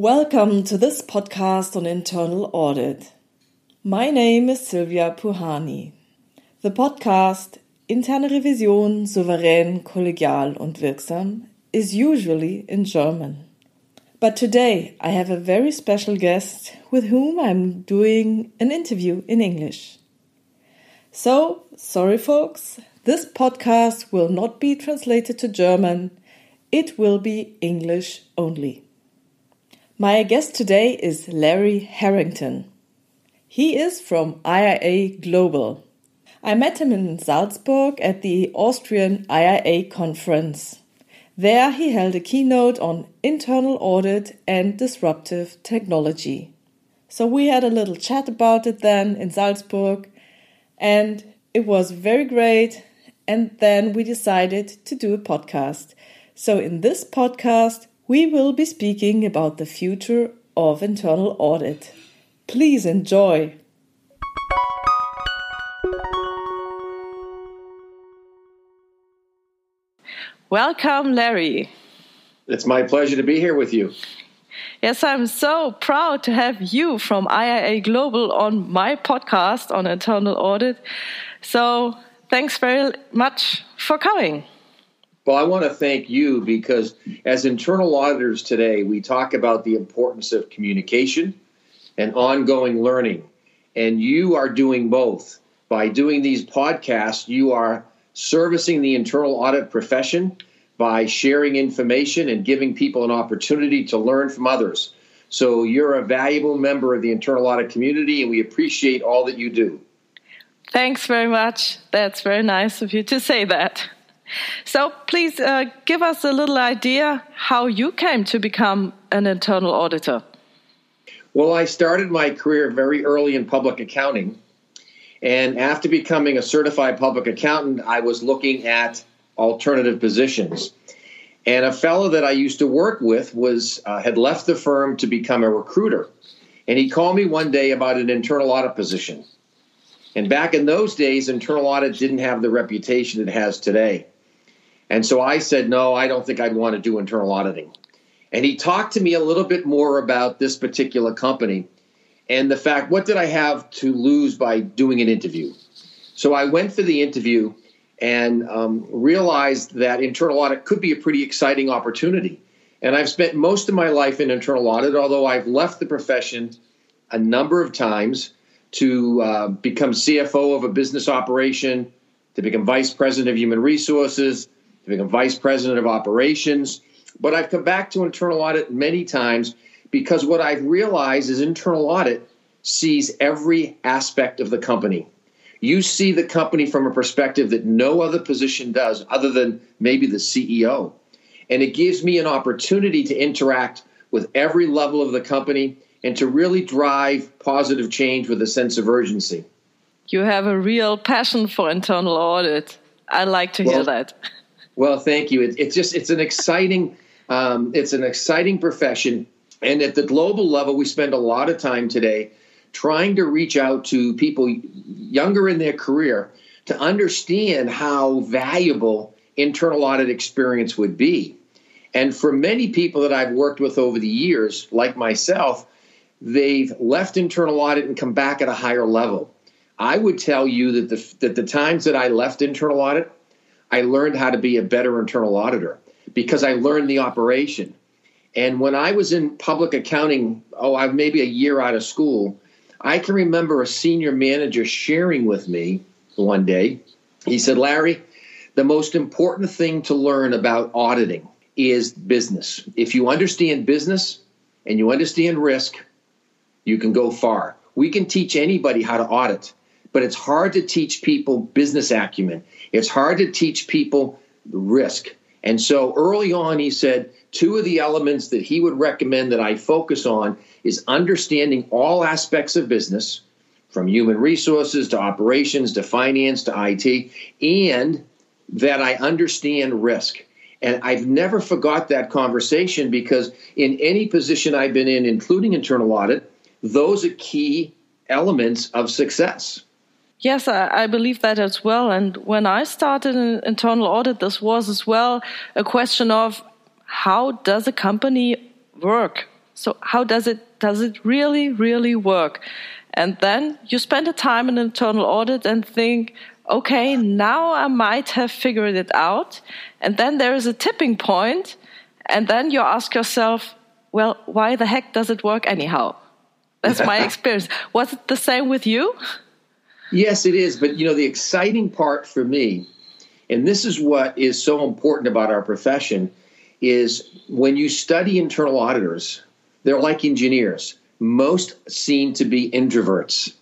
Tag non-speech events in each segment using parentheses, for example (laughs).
Welcome to this podcast on internal audit. My name is Silvia Puhani. The podcast Interne Revision souverän, kollegial und wirksam is usually in German. But today I have a very special guest with whom I'm doing an interview in English. So, sorry folks, this podcast will not be translated to German. It will be English only. My guest today is Larry Harrington. He is from IIA Global. I met him in Salzburg at the Austrian IIA conference. There he held a keynote on internal audit and disruptive technology. So we had a little chat about it then in Salzburg and it was very great. And then we decided to do a podcast. So in this podcast, we will be speaking about the future of internal audit. Please enjoy. Welcome, Larry. It's my pleasure to be here with you. Yes, I'm so proud to have you from IIA Global on my podcast on internal audit. So, thanks very much for coming. Well, I want to thank you because as internal auditors today, we talk about the importance of communication and ongoing learning. And you are doing both. By doing these podcasts, you are servicing the internal audit profession by sharing information and giving people an opportunity to learn from others. So you're a valuable member of the internal audit community, and we appreciate all that you do. Thanks very much. That's very nice of you to say that. So please uh, give us a little idea how you came to become an internal auditor. Well, I started my career very early in public accounting. And after becoming a certified public accountant, I was looking at alternative positions. And a fellow that I used to work with was uh, had left the firm to become a recruiter. And he called me one day about an internal audit position. And back in those days, internal audit didn't have the reputation it has today. And so I said, no, I don't think I'd want to do internal auditing. And he talked to me a little bit more about this particular company and the fact, what did I have to lose by doing an interview? So I went for the interview and um, realized that internal audit could be a pretty exciting opportunity. And I've spent most of my life in internal audit, although I've left the profession a number of times to uh, become CFO of a business operation, to become vice president of human resources, to become vice president of operations. But I've come back to internal audit many times because what I've realized is internal audit sees every aspect of the company. You see the company from a perspective that no other position does, other than maybe the CEO. And it gives me an opportunity to interact with every level of the company and to really drive positive change with a sense of urgency. You have a real passion for internal audit. I like to well, hear that. (laughs) Well, thank you. It, it's just it's an exciting um, it's an exciting profession, and at the global level, we spend a lot of time today trying to reach out to people younger in their career to understand how valuable internal audit experience would be. And for many people that I've worked with over the years, like myself, they've left internal audit and come back at a higher level. I would tell you that the that the times that I left internal audit, I learned how to be a better internal auditor because I learned the operation. And when I was in public accounting, oh, I'm maybe a year out of school, I can remember a senior manager sharing with me one day. He said, Larry, the most important thing to learn about auditing is business. If you understand business and you understand risk, you can go far. We can teach anybody how to audit, but it's hard to teach people business acumen. It's hard to teach people risk. And so early on, he said two of the elements that he would recommend that I focus on is understanding all aspects of business, from human resources to operations to finance to IT, and that I understand risk. And I've never forgot that conversation because in any position I've been in, including internal audit, those are key elements of success. Yes, I, I, believe that as well. And when I started an internal audit, this was as well a question of how does a company work? So how does it does it really really work? And then you spend a time in internal audit and think, okay, now I might have figured it out. And then there is a tipping point, and then you ask yourself, well, why the heck does it work anyhow? That's my (laughs) experience. Was it the same with you? Yes, it is. But you know, the exciting part for me, and this is what is so important about our profession, is when you study internal auditors, they're like engineers. Most seem to be introverts.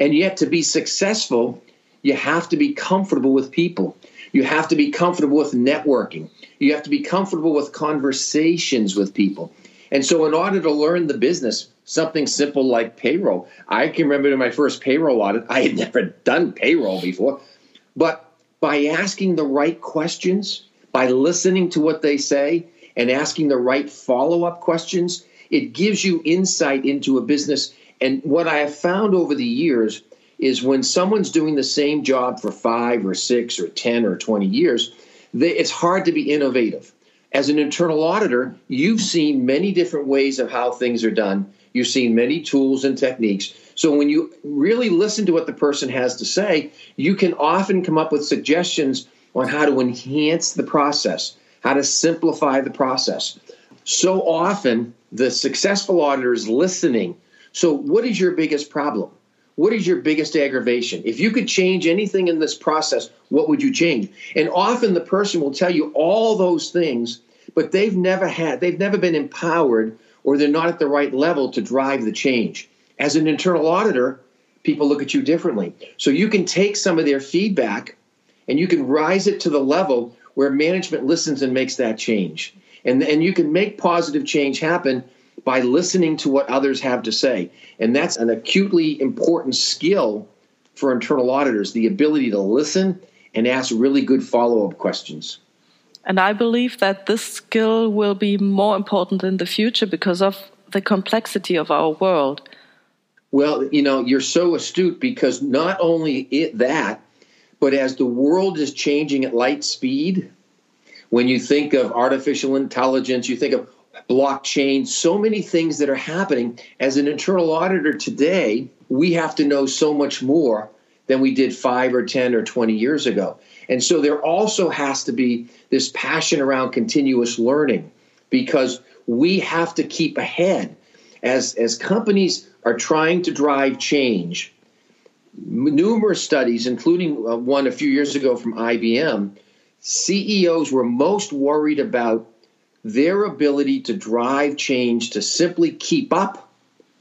And yet, to be successful, you have to be comfortable with people. You have to be comfortable with networking. You have to be comfortable with conversations with people. And so, in order to learn the business, something simple like payroll, I can remember in my first payroll audit, I had (laughs) never done payroll before. But by asking the right questions, by listening to what they say, and asking the right follow up questions, it gives you insight into a business. And what I have found over the years is when someone's doing the same job for five or six or 10 or 20 years, they, it's hard to be innovative as an internal auditor, you've seen many different ways of how things are done. You've seen many tools and techniques. So when you really listen to what the person has to say, you can often come up with suggestions on how to enhance the process, how to simplify the process. So often, the successful auditor is listening. So, what is your biggest problem? What is your biggest aggravation? If you could change anything in this process, what would you change? And often the person will tell you all those things, but they've never had, they've never been empowered or they're not at the right level to drive the change. As an internal auditor, people look at you differently. So you can take some of their feedback and you can rise it to the level where management listens and makes that change. And, and you can make positive change happen by listening to what others have to say. And that's an acutely important skill for internal auditors the ability to listen and ask really good follow up questions. And I believe that this skill will be more important in the future because of the complexity of our world. Well, you know, you're so astute because not only it, that, but as the world is changing at light speed, when you think of artificial intelligence, you think of blockchain, so many things that are happening. As an internal auditor today, we have to know so much more than we did five or 10 or 20 years ago. And so there also has to be this passion around continuous learning because we have to keep ahead. As, as companies are trying to drive change, numerous studies, including uh, one a few years ago from IBM, CEOs were most worried about their ability to drive change to simply keep up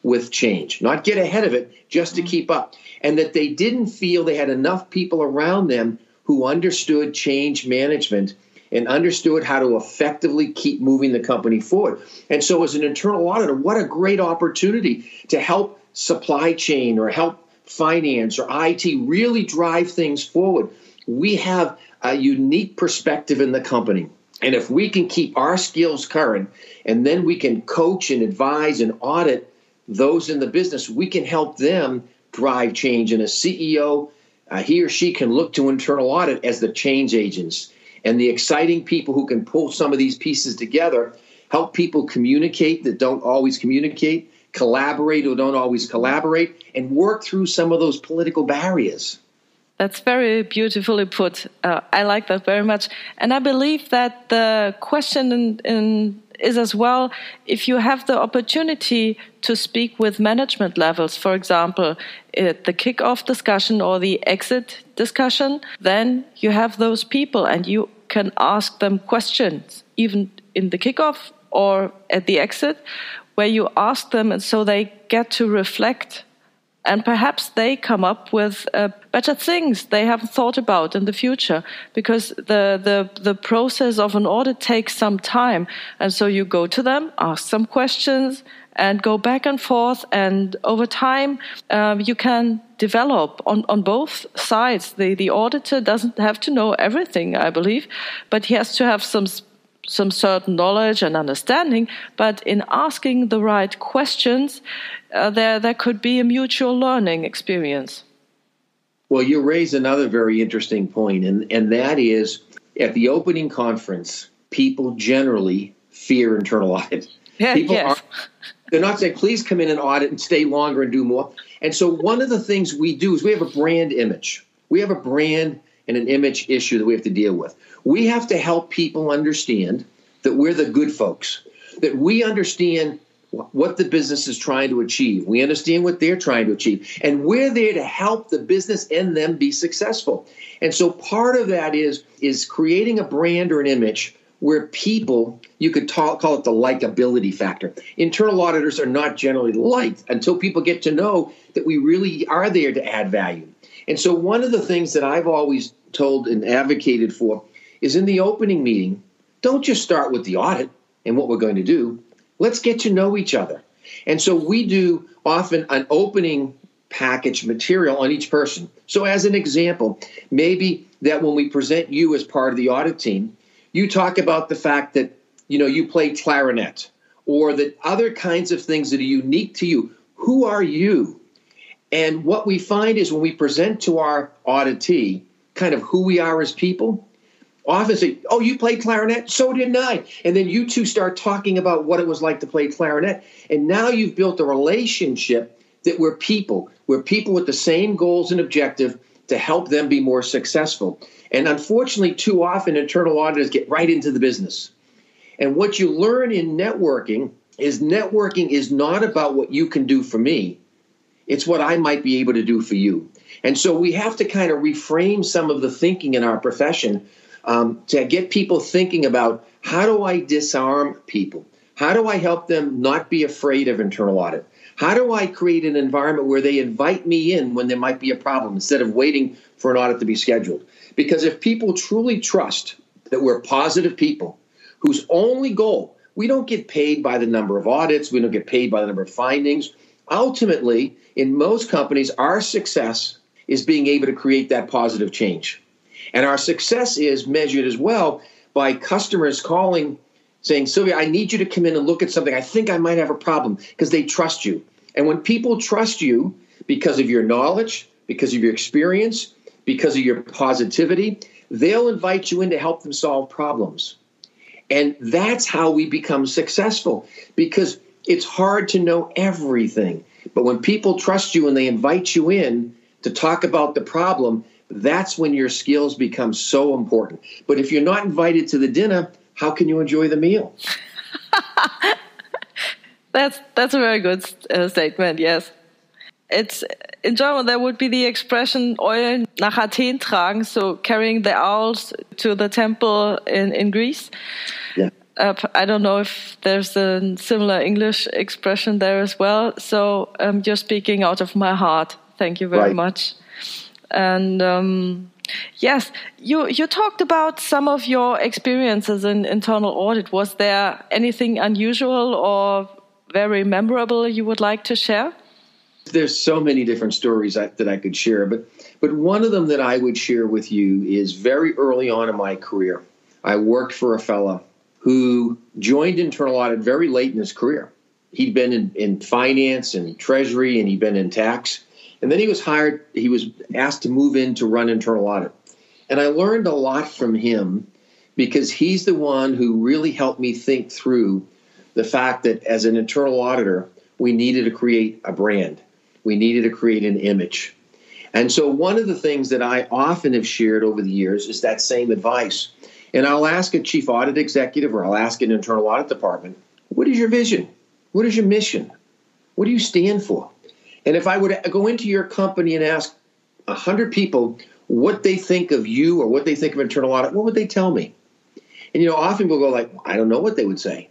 with change, not get ahead of it, just to mm-hmm. keep up. And that they didn't feel they had enough people around them who understood change management and understood how to effectively keep moving the company forward. And so, as an internal auditor, what a great opportunity to help supply chain or help finance or IT really drive things forward. We have a unique perspective in the company and if we can keep our skills current and then we can coach and advise and audit those in the business, we can help them drive change. And a CEO, uh, he or she can look to internal audit as the change agents and the exciting people who can pull some of these pieces together, help people communicate that don't always communicate, collaborate who don't always collaborate, and work through some of those political barriers. That's very beautifully put. Uh, I like that very much. And I believe that the question in, in is as well if you have the opportunity to speak with management levels, for example, at the kickoff discussion or the exit discussion, then you have those people and you can ask them questions, even in the kickoff or at the exit, where you ask them and so they get to reflect and perhaps they come up with uh, better things they haven't thought about in the future because the, the, the process of an audit takes some time. And so you go to them, ask some questions, and go back and forth. And over time, um, you can develop on, on both sides. The, the auditor doesn't have to know everything, I believe, but he has to have some some certain knowledge and understanding, but in asking the right questions, uh, there there could be a mutual learning experience. Well, you raise another very interesting point, and, and that is at the opening conference, people generally fear internal (laughs) audit. Yeah, people yes. are They're not saying, please come in and audit and stay longer and do more. And so one of the things we do is we have a brand image. We have a brand and an image issue that we have to deal with. We have to help people understand that we're the good folks, that we understand what the business is trying to achieve. We understand what they're trying to achieve. And we're there to help the business and them be successful. And so part of that is, is creating a brand or an image where people, you could talk, call it the likability factor. Internal auditors are not generally liked until people get to know that we really are there to add value. And so one of the things that I've always told and advocated for is in the opening meeting, don't just start with the audit and what we're going to do Let's get to know each other. And so we do often an opening package material on each person. So, as an example, maybe that when we present you as part of the audit team, you talk about the fact that you know you play clarinet or that other kinds of things that are unique to you. Who are you? And what we find is when we present to our auditee kind of who we are as people, often say, Oh, you played clarinet? So did I. And then you two start talking about what it was like to play clarinet. And now you've built a relationship that we're people. We're people with the same goals and objective to help them be more successful. And unfortunately, too often internal auditors get right into the business. And what you learn in networking is networking is not about what you can do for me. It's what I might be able to do for you. And so we have to kind of reframe some of the thinking in our profession um, to get people thinking about how do I disarm people? How do I help them not be afraid of internal audit? How do I create an environment where they invite me in when there might be a problem instead of waiting for an audit to be scheduled? Because if people truly trust that we're positive people whose only goal, we don't get paid by the number of audits, we don't get paid by the number of findings. Ultimately, in most companies, our success is being able to create that positive change. And our success is measured as well by customers calling saying, Sylvia, I need you to come in and look at something. I think I might have a problem because they trust you. And when people trust you because of your knowledge, because of your experience, because of your positivity, they'll invite you in to help them solve problems. And that's how we become successful because it's hard to know everything. But when people trust you and they invite you in to talk about the problem, that's when your skills become so important. But if you're not invited to the dinner, how can you enjoy the meal? (laughs) that's that's a very good uh, statement. Yes, it's in German. There would be the expression "Eulen nach Athen tragen," so carrying the owls to the temple in in Greece. Yeah. Uh, I don't know if there's a similar English expression there as well. So um, you're speaking out of my heart. Thank you very right. much. And um, yes, you you talked about some of your experiences in internal audit. Was there anything unusual or very memorable you would like to share? There's so many different stories I, that I could share, but but one of them that I would share with you is very early on in my career. I worked for a fellow who joined internal audit very late in his career. He'd been in, in finance and treasury, and he'd been in tax and then he was hired, he was asked to move in to run internal audit. And I learned a lot from him because he's the one who really helped me think through the fact that as an internal auditor, we needed to create a brand, we needed to create an image. And so, one of the things that I often have shared over the years is that same advice. And I'll ask a chief audit executive or I'll ask an internal audit department, what is your vision? What is your mission? What do you stand for? And if I would go into your company and ask 100 people what they think of you or what they think of internal audit, what would they tell me? And you know, often people go like, I don't know what they would say.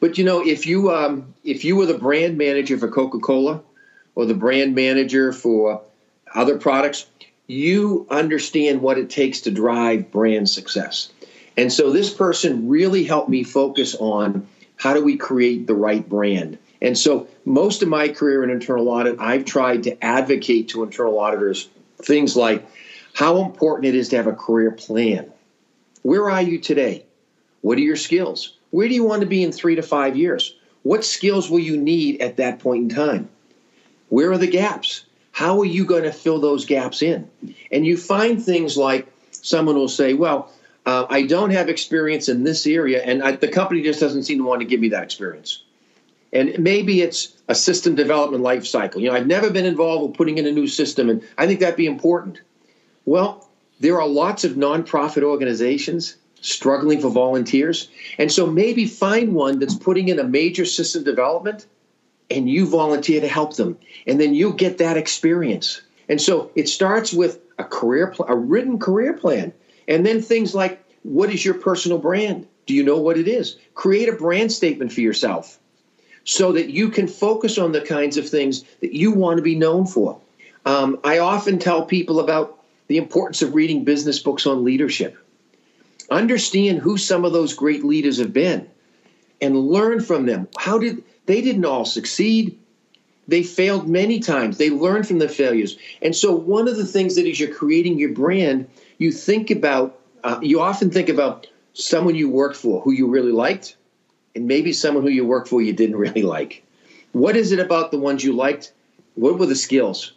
But you know, if you um, if you were the brand manager for Coca Cola or the brand manager for other products, you understand what it takes to drive brand success. And so this person really helped me focus on how do we create the right brand. And so, most of my career in internal audit, I've tried to advocate to internal auditors things like how important it is to have a career plan. Where are you today? What are your skills? Where do you want to be in three to five years? What skills will you need at that point in time? Where are the gaps? How are you going to fill those gaps in? And you find things like someone will say, Well, uh, I don't have experience in this area, and I, the company just doesn't seem to want to give me that experience. And maybe it's a system development life cycle. You know, I've never been involved with putting in a new system, and I think that'd be important. Well, there are lots of nonprofit organizations struggling for volunteers. And so maybe find one that's putting in a major system development and you volunteer to help them. And then you get that experience. And so it starts with a career pl- a written career plan. And then things like what is your personal brand? Do you know what it is? Create a brand statement for yourself so that you can focus on the kinds of things that you want to be known for. Um, I often tell people about the importance of reading business books on leadership. Understand who some of those great leaders have been and learn from them. How did they didn't all succeed? They failed many times. They learned from the failures. And so one of the things that as you're creating your brand, you think about uh, you often think about someone you worked for who you really liked and maybe someone who you worked for you didn't (laughs) really like. What is it about the ones you liked? What were the skills?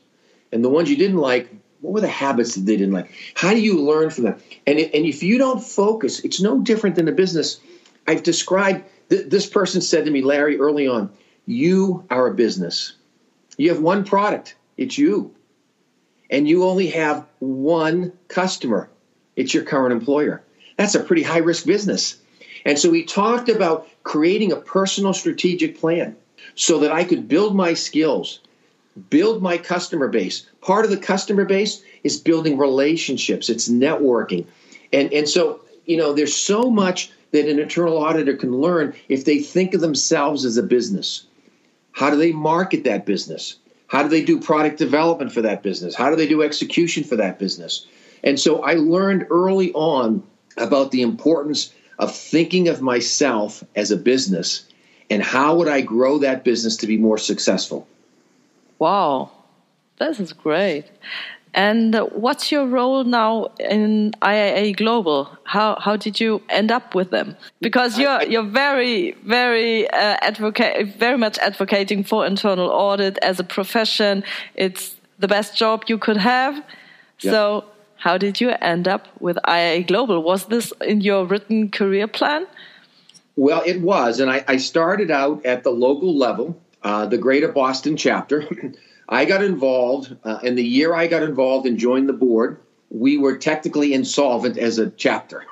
And the ones you didn't like, what were the habits that they didn't like? How do you learn from them? And, and if you don't focus, it's no different than a business. I've described th- this person said to me, Larry, early on, you are a business. You have one product, it's you. And you only have one customer, it's your current employer. That's a pretty high risk business. And so he talked about creating a personal strategic plan so that I could build my skills, build my customer base. Part of the customer base is building relationships, it's networking. And, and so, you know, there's so much that an internal auditor can learn if they think of themselves as a business. How do they market that business? How do they do product development for that business? How do they do execution for that business? And so I learned early on about the importance of thinking of myself as a business and how would I grow that business to be more successful. Wow, this is great. And what's your role now in IIA Global? How how did you end up with them? Because you're you're very very uh, advocate very much advocating for internal audit as a profession. It's the best job you could have. Yeah. So how did you end up with IIA Global? Was this in your written career plan? Well, it was, and I, I started out at the local level, uh, the Greater Boston chapter. (laughs) I got involved, uh, in the year I got involved and joined the board, we were technically insolvent as a chapter.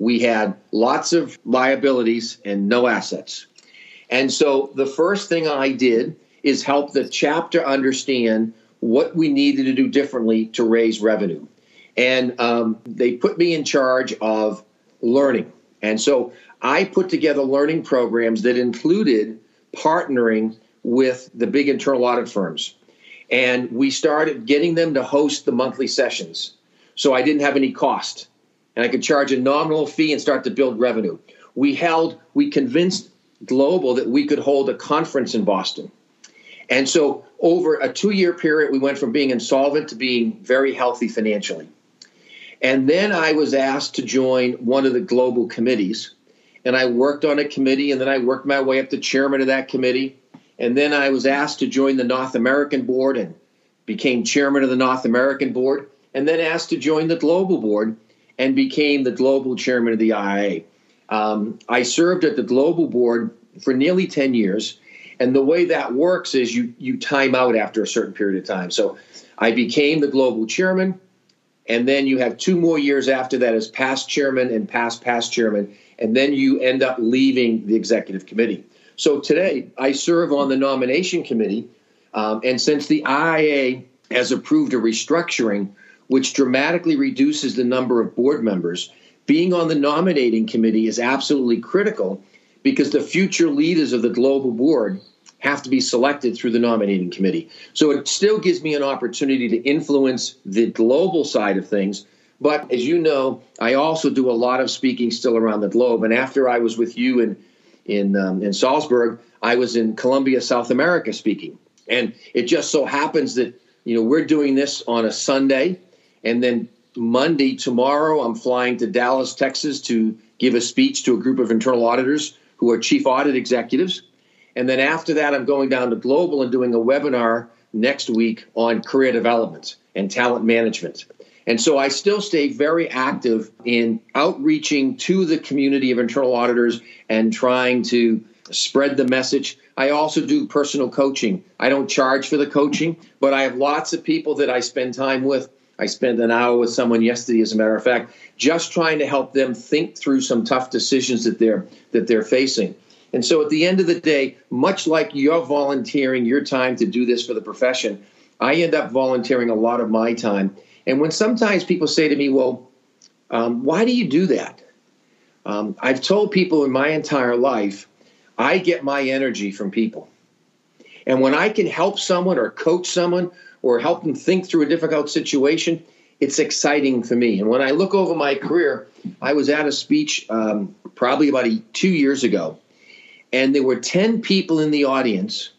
We had lots of liabilities and no assets. And so the first thing I did is help the chapter understand what we needed to do differently to raise revenue. And um, they put me in charge of learning. And so I put together learning programs that included partnering with the big internal audit firms and we started getting them to host the monthly sessions. So I didn't have any cost, and I could charge a nominal fee and start to build revenue. We held, we convinced Global that we could hold a conference in Boston. And so over a two year period, we went from being insolvent to being very healthy financially. And then I was asked to join one of the global committees. And I worked on a committee, and then I worked my way up to chairman of that committee. And then I was asked to join the North American board and became chairman of the North American board, and then asked to join the global board and became the global chairman of the IIA. Um, I served at the global board for nearly 10 years. And the way that works is you, you time out after a certain period of time. So I became the global chairman. And then you have two more years after that as past chairman and past past chairman. And then you end up leaving the executive committee. So today, I serve on the nomination committee, um, and since the IIA has approved a restructuring which dramatically reduces the number of board members, being on the nominating committee is absolutely critical because the future leaders of the global board have to be selected through the nominating committee. So it still gives me an opportunity to influence the global side of things. But as you know, I also do a lot of speaking still around the globe. And after I was with you and in um, in Salzburg, I was in Colombia, South America, speaking, and it just so happens that you know we're doing this on a Sunday, and then Monday tomorrow I'm flying to Dallas, Texas, to give a speech to a group of internal auditors who are chief audit executives, and then after that I'm going down to Global and doing a webinar next week on career development and talent management. And so I still stay very active in outreaching to the community of internal auditors and trying to spread the message. I also do personal coaching. I don't charge for the coaching, but I have lots of people that I spend time with. I spent an hour with someone yesterday, as a matter of fact, just trying to help them think through some tough decisions that they're that they're facing. And so at the end of the day, much like you're volunteering your time to do this for the profession, I end up volunteering a lot of my time. And when sometimes people say to me, well, um, why do you do that? Um, I've told people in my entire life, I get my energy from people. And when I can help someone or coach someone or help them think through a difficult situation, it's exciting for me. And when I look over my career, I was at a speech um, probably about two years ago, and there were 10 people in the audience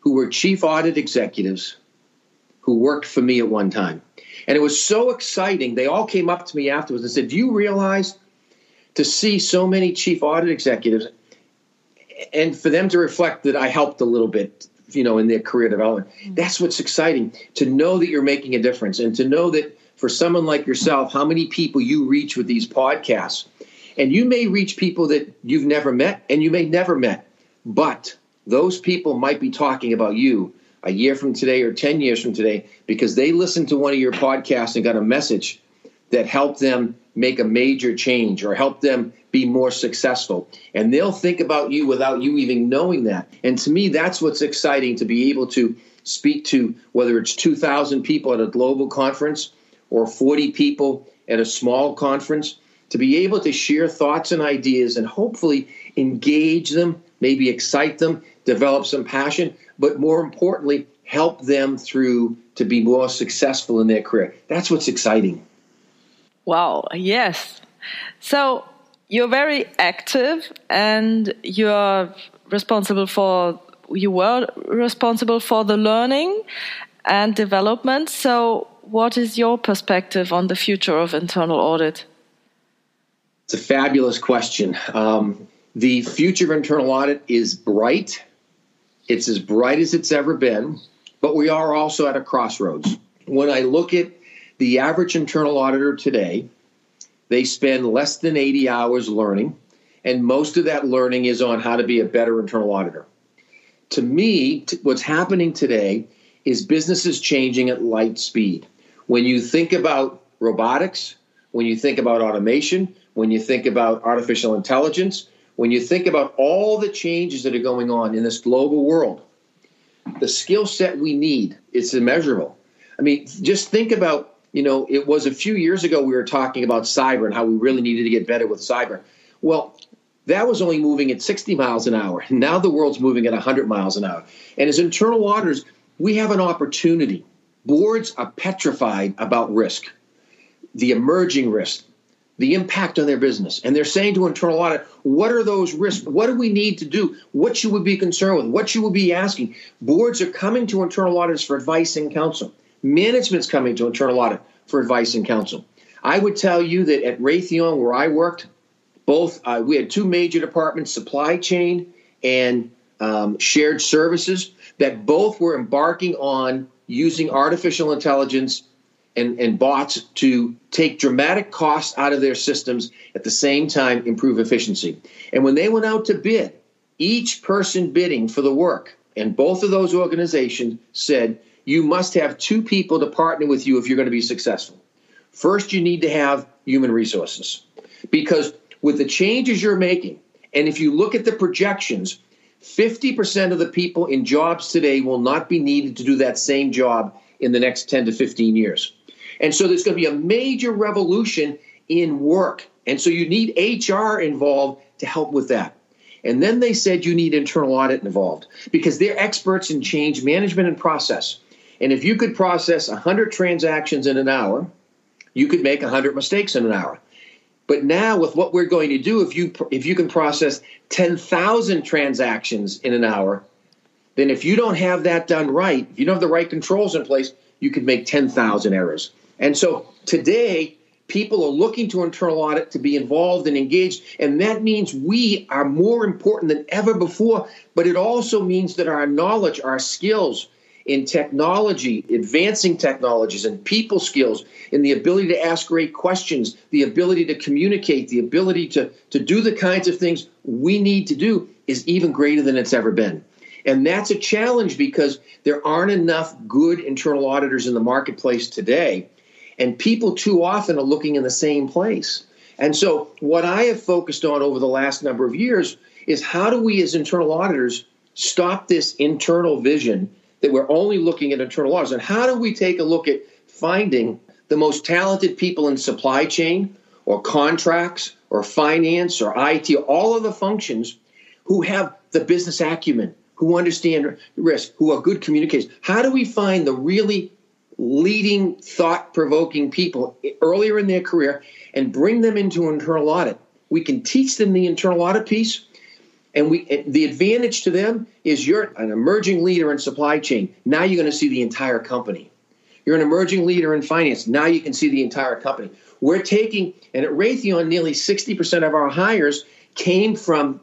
who were chief audit executives who worked for me at one time. And it was so exciting. They all came up to me afterwards and said, Do you realize to see so many chief audit executives and for them to reflect that I helped a little bit, you know, in their career development? Mm-hmm. That's what's exciting to know that you're making a difference and to know that for someone like yourself, how many people you reach with these podcasts. And you may reach people that you've never met and you may never met, but those people might be talking about you a year from today or 10 years from today because they listened to one of your podcasts and got a message that helped them make a major change or help them be more successful. And they'll think about you without you even knowing that. And to me, that's what's exciting to be able to speak to whether it's 2,000 people at a global conference or 40 people at a small conference, to be able to share thoughts and ideas and hopefully engage them, maybe excite them, develop some passion, but more importantly, help them through to be more successful in their career. That's what's exciting. Wow, yes. So you're very active and you're responsible for you were responsible for the learning and development. So what is your perspective on the future of internal audit? It's a fabulous question. Um, the future of internal audit is bright it's as bright as it's ever been, but we are also at a crossroads. When I look at the average internal auditor today, they spend less than 80 hours learning, and most of that learning is on how to be a better internal auditor. To me, t- what's happening today is businesses changing at light speed. When you think about robotics, when you think about automation, when you think about artificial intelligence, when you think about all the changes that are going on in this global world, the skill set we need is immeasurable. I mean, just think about, you know, it was a few years ago we were talking about cyber and how we really needed to get better with cyber. Well, that was only moving at 60 miles an hour. (laughs) Now the world's moving at 100 miles an hour. And as internal auditors, we have an opportunity. Boards are petrified about risk, the emerging risk, the impact on their business. And they're saying to internal audit, what are those risks? What do we need to do? What should we be concerned with? What should we be asking? Boards are coming to internal auditors for advice and counsel. Management's coming to internal audit for advice and counsel. I would tell you that at Raytheon, where I worked, both uh, we had two major departments, supply chain and um, shared services, that both were embarking on using artificial intelligence and, and bots to take dramatic costs out of their systems at the same time improve efficiency. And when they went out to bid, each person bidding for the work, and both of those organizations said, you must have two people to partner with you if you're going to be successful. First, you need to have human resources because with the changes you're making, and if you look at the projections, 50% of the people in jobs today will not be needed to do that same job in the next 10 to 15 years. And so there's going to be a major revolution in work. And so you need HR involved to help with that. And then they said you need internal audit involved because they're experts in change management and process. And if you could process 100 transactions in an hour, you could make 100 mistakes in an hour. But now with what we're going to do if you if you can process 10,000 transactions in an hour, then if you don't have that done right, if you don't have the right controls in place, you could make 10,000 errors. And so today, people are looking to internal audit to be involved and engaged. And that means we are more important than ever before. But it also means that our knowledge, our skills in technology, advancing technologies and people skills, in the ability to ask great questions, the ability to communicate, the ability to, to do the kinds of things we need to do is even greater than it's ever been. And that's a challenge because there aren't enough good internal auditors in the marketplace today. And people too often are looking in the same place. And so, what I have focused on over the last number of years is how do we, as internal auditors, stop this internal vision that we're only looking at internal audits? And how do we take a look at finding the most talented people in supply chain or contracts or finance or IT, all of the functions who have the business acumen, who understand risk, who are good communicators? How do we find the really leading, thought provoking people earlier in their career and bring them into internal audit? We can teach them the internal audit piece. And we, the advantage to them is you're an emerging leader in supply chain. Now you're going to see the entire company. You're an emerging leader in finance. Now you can see the entire company. We're taking, and at Raytheon, nearly 60% of our hires came from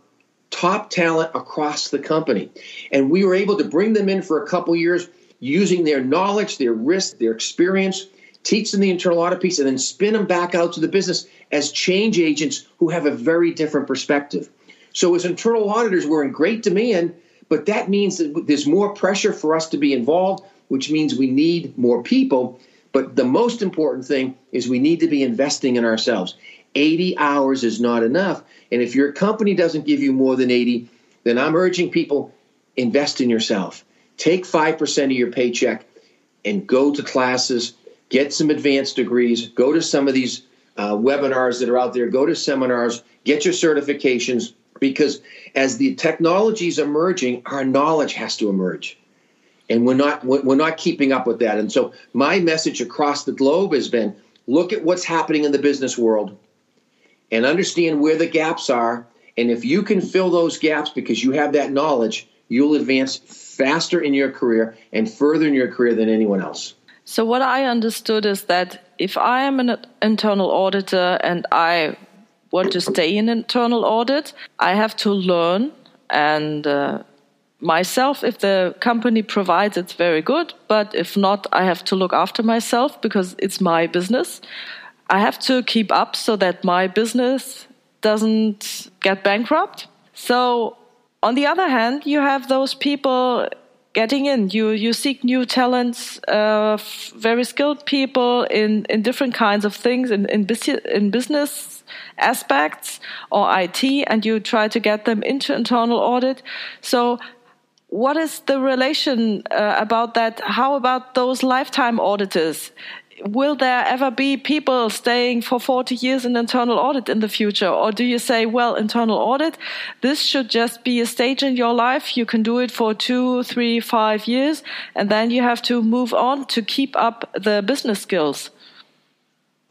top talent across the company. And we were able to bring them in for a couple years using their knowledge, their risk, their experience, teach them the internal audit piece, and then spin them back out to the business as change agents who have a very different perspective. So, as internal auditors, we're in great demand, but that means that there's more pressure for us to be involved, which means we need more people. But the most important thing is we need to be investing in ourselves. 80 hours is not enough. And if your company doesn't give you more than 80, then I'm urging people invest in yourself. Take 5% of your paycheck and go to classes, get some advanced degrees, go to some of these uh, webinars that are out there, go to seminars, get your certifications, because as the technology is emerging, our knowledge has to emerge. And we're not we're not keeping up with that. And so my message across the globe has been look at what's happening in the business world and understand where the gaps are. And if you can fill those gaps because you have that knowledge, you'll advance faster in your career and further in your career than anyone else. So, what I understood is that if I am an internal auditor and I want to stay in internal audit, I have to learn and uh, myself. If the company provides, it's very good. But if not, I have to look after myself because it's my business. I have to keep up so that my business doesn't get bankrupt. So, on the other hand, you have those people getting in. You you seek new talents, uh, very skilled people in, in different kinds of things in in, in business aspects or IT, and you try to get them into internal audit. So what is the relation uh, about that? How about those lifetime auditors? Will there ever be people staying for 40 years in internal audit in the future? Or do you say, well, internal audit, this should just be a stage in your life. You can do it for two, three, five years, and then you have to move on to keep up the business skills?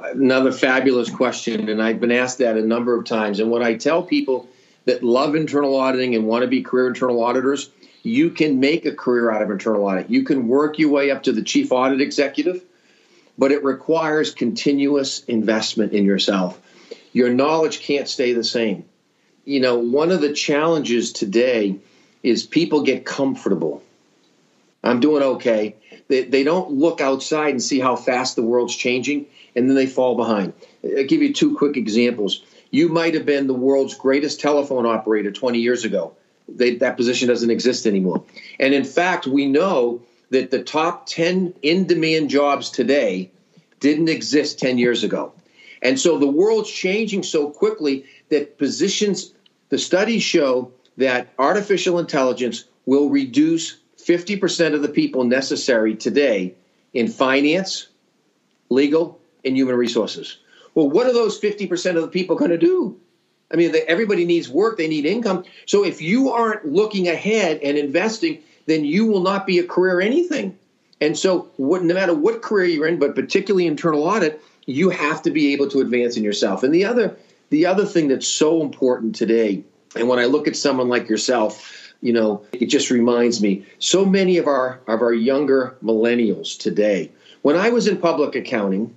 Another fabulous question. And I've been asked that a number of times. And what I tell people that love internal auditing and want to be career internal auditors, you can make a career out of internal audit. You can work your way up to the chief audit executive, but it requires continuous investment in yourself. Your knowledge can't stay the same. You know, one of the challenges today is people get comfortable. I'm doing okay. They, they don't look outside and see how fast the world's changing, and then they fall behind. I'll give you two quick examples. You might have been the world's greatest telephone operator 20 years ago they, that position doesn't exist anymore. And in fact, we know that the top 10 in demand jobs today didn't exist 10 years ago. And so the world's changing so quickly that positions, the studies show that artificial intelligence will reduce 50% of the people necessary today in finance, legal, and human resources. Well, what are those 50% of the people going to do? I mean, everybody needs work, they need income. So if you aren't looking ahead and investing, then you will not be a career anything. And so, what, no matter what career you're in, but particularly internal audit, you have to be able to advance in yourself. And the other, the other thing that's so important today, and when I look at someone like yourself, you know, it just reminds me. So many of our of our younger millennials today. When I was in public accounting,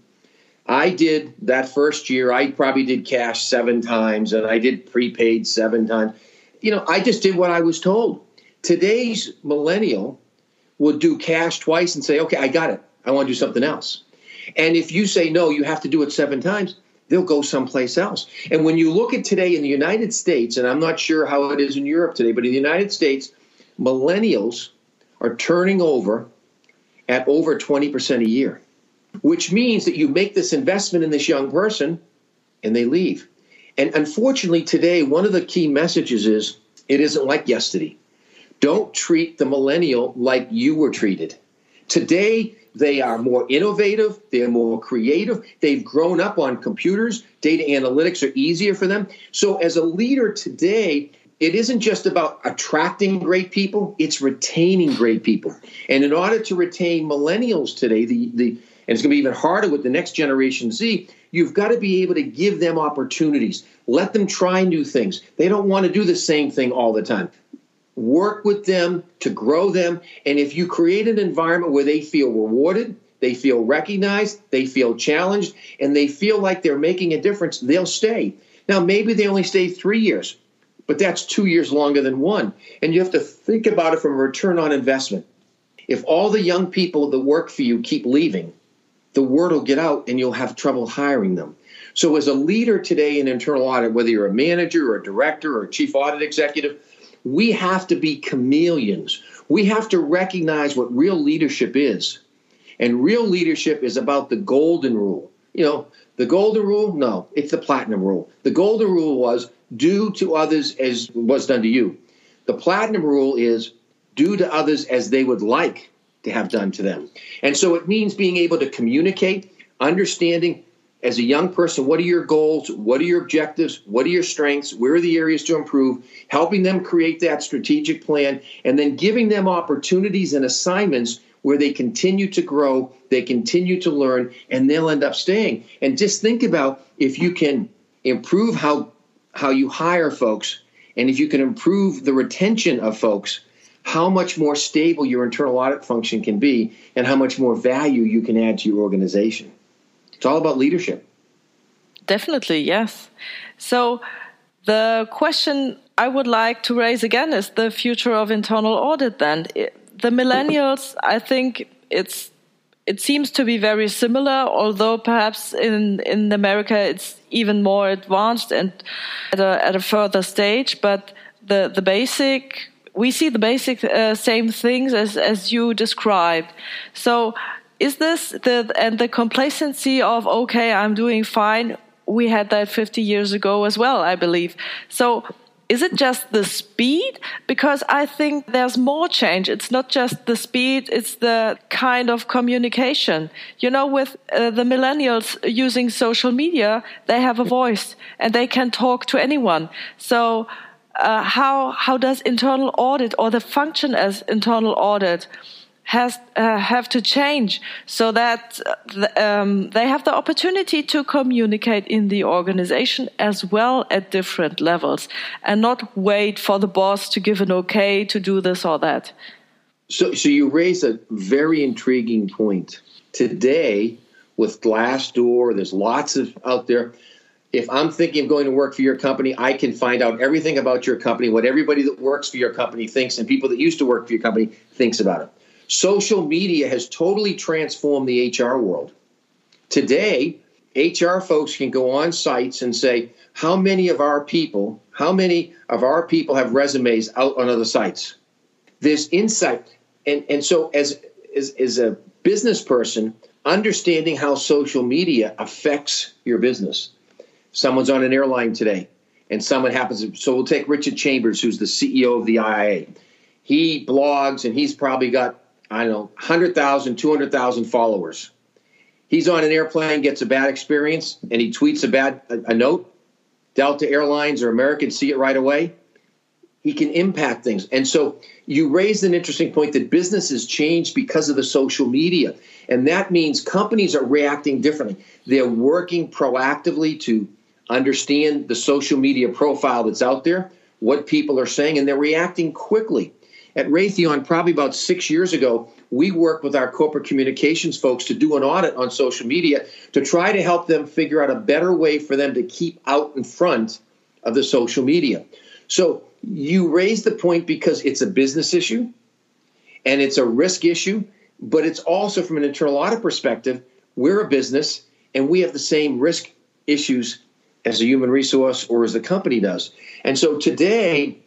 I did that first year, I probably did cash seven times and I did prepaid seven times. You know, I just did what I was told. Today's millennial will do cash twice and say, okay, I got it. I want to do something else. And if you say, no, you have to do it seven times, they'll go someplace else. And when you look at today in the United States, and I'm not sure how it is in Europe today, but in the United States, millennials are turning over at over 20% a year, which means that you make this investment in this young person and they leave. And unfortunately, today, one of the key messages is it isn't like yesterday. Don't treat the millennial like you were treated. Today, they are more innovative, they're more creative, they've grown up on computers, data analytics are easier for them. So, as a leader today, it isn't just about attracting great people, it's retaining great people. And in order to retain millennials today, the, the and it's going to be even harder with the next generation Z, you've got to be able to give them opportunities. Let them try new things. They don't want to do the same thing all the time. Work with them to grow them. And if you create an environment where they feel rewarded, they feel recognized, they feel challenged, and they feel like they're making a difference, they'll stay. Now, maybe they only stay three years, but that's two years longer than one. And you have to think about it from a return on investment. If all the young people that work for you keep leaving, the word will get out and you'll have trouble hiring them. So, as a leader today in internal audit, whether you're a manager or a director or a chief audit executive, we have to be chameleons. We have to recognize what real leadership is. And real leadership is about the golden rule. You know, the golden rule? No, it's the platinum rule. The golden rule was do to others as was done to you. The platinum rule is do to others as they would like to have done to them. And so it means being able to communicate, understanding as a young person what are your goals, what are your objectives, what are your strengths, where are the areas to improve, helping them create that strategic plan, and then giving them opportunities and assignments where they continue to grow, they continue to learn, and they'll end up staying. And just think about if you can improve how how you hire folks, and if you can improve the retention of folks, how much more stable your internal audit function can be, and how much more value you can add to your organization. It's all about leadership. Definitely, yes. So, the question I would like to raise again is the future of internal audit then. The millennials, I think it's it seems to be very similar, although perhaps in, in America it's even more advanced and at a, at a further stage. But the, the basic, we see the basic uh, same things as, as you described. So is this the, and the complacency of, okay, I'm doing fine. We had that 50 years ago as well, I believe. So is it just the speed? Because I think there's more change. It's not just the speed, it's the kind of communication. You know, with uh, the millennials using social media, they have a voice and they can talk to anyone. So, uh, how, how does internal audit or the function as internal audit has uh, have to change so that um, they have the opportunity to communicate in the organization as well at different levels and not wait for the boss to give an okay to do this or that. So, so you raise a very intriguing point. Today, with Glassdoor, there's lots of out there. If I'm thinking of going to work for your company, I can find out everything about your company, what everybody that works for your company thinks, and people that used to work for your company thinks about it. Social media has totally transformed the HR world. Today, HR folks can go on sites and say, how many of our people, how many of our people have resumes out on other sites? There's insight. And, and so, as, as, as a business person, understanding how social media affects your business. Someone's on an airline today, and someone happens. To, so we'll take Richard Chambers, who's the CEO of the IIA. He blogs, and he's probably got I don't know, 100,000, 200,000 followers. He's on an airplane, gets a bad experience, and he tweets a bad a, a note. Delta Airlines or American see it right away. He can impact things. And so you raised an interesting point that businesses change because of the social media. And that means companies are reacting differently. They're working proactively to understand the social media profile that's out there, what people are saying, and they're reacting quickly. At Raytheon, probably about six years ago, we worked with our corporate communications folks to do an audit on social media to try to help them figure out a better way for them to keep out in front of the social media. So you raise the point because it's a business issue and it's a risk issue, but it's also from an internal audit perspective, we're a business and we have the same risk issues as a human resource or as the company does. And so today,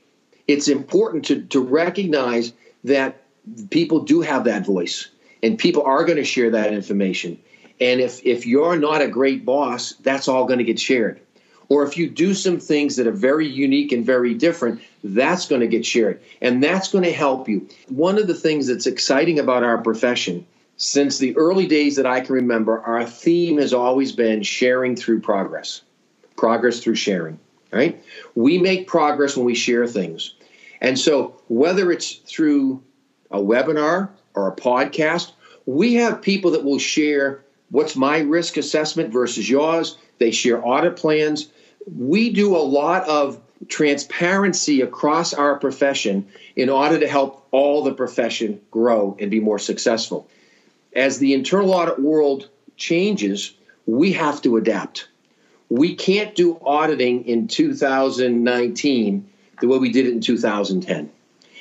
it's important to, to recognize that people do have that voice and people are going to share that information. And if, if you're not a great boss, that's all going to get shared. Or if you do some things that are very unique and very different, that's going to get shared. And that's going to help you. One of the things that's exciting about our profession, since the early days that I can remember, our theme has always been sharing through progress. Progress through sharing, right? We make progress when we share things. And so, whether it's through a webinar or a podcast, we have people that will share what's my risk assessment versus yours. They share audit plans. We do a lot of transparency across our profession in order to help all the profession grow and be more successful. As the internal audit world changes, we have to adapt. We can't do auditing in 2019 the way we did it in 2010.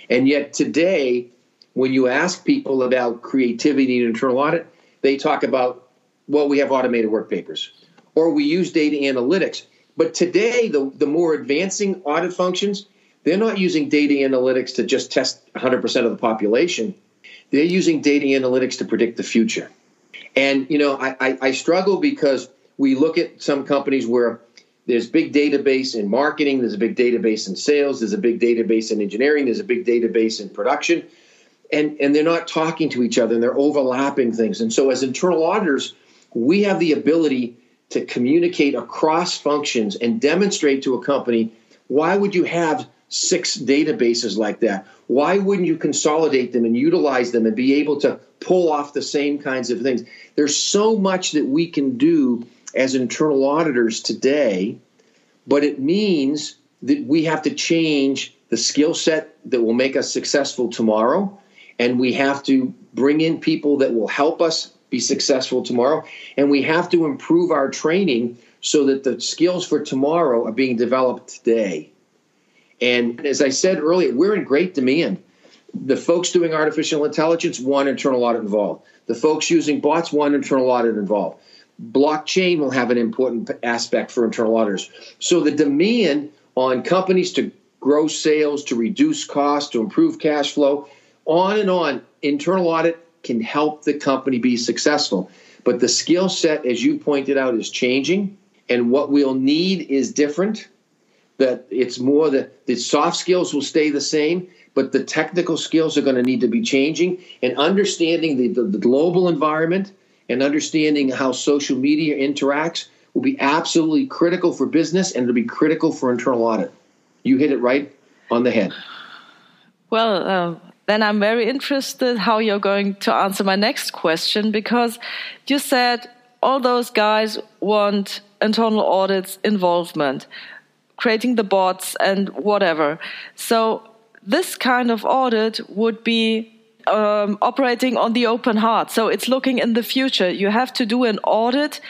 And yet today, when you ask people about creativity and internal audit, they talk about, well, we have automated work papers or we use data analytics. But today, the, the more advancing audit functions, they're not using data analytics to just test 100% of the population. They're using data analytics to predict the future. And, you know, I, I, I struggle because we look at some companies where there's big database in marketing, there's a big database in sales, there's a big database in engineering, there's a big database in production and and they're not talking to each other and they're overlapping things. And so as internal auditors we have the ability to communicate across functions and demonstrate to a company why would you have six databases like that? Why wouldn't you consolidate them and utilize them and be able to pull off the same kinds of things? There's so much that we can do as internal auditors today but it means that we have to change the skill set that will make us successful tomorrow and we have to bring in people that will help us be successful tomorrow and we have to improve our training so that the skills for tomorrow are being developed today. And as i said earlier we're in great demand. The folks doing artificial intelligence one internal audit involved. The folks using bots one internal audit involved blockchain will have an important aspect for internal auditors so the demand on companies to grow sales to reduce costs to improve cash flow on and on. Internal audit can help the company be successful. But the skill set, as you pointed out, is changing. And what we'll need is different. That it's more that the soft skills will stay the same, but the technical skills are going to need to be changing. And understanding the, the, the global environment and understanding how social media interacts will be absolutely critical for business and it'll be critical for internal audit. You hit it right on the head. Well, uh, then I'm very interested how you're going to answer my next question because you said all those guys want internal audits involvement, creating the bots and whatever. So this kind of audit would be um, operating on the open heart. So it's looking in the future. You have to do an audit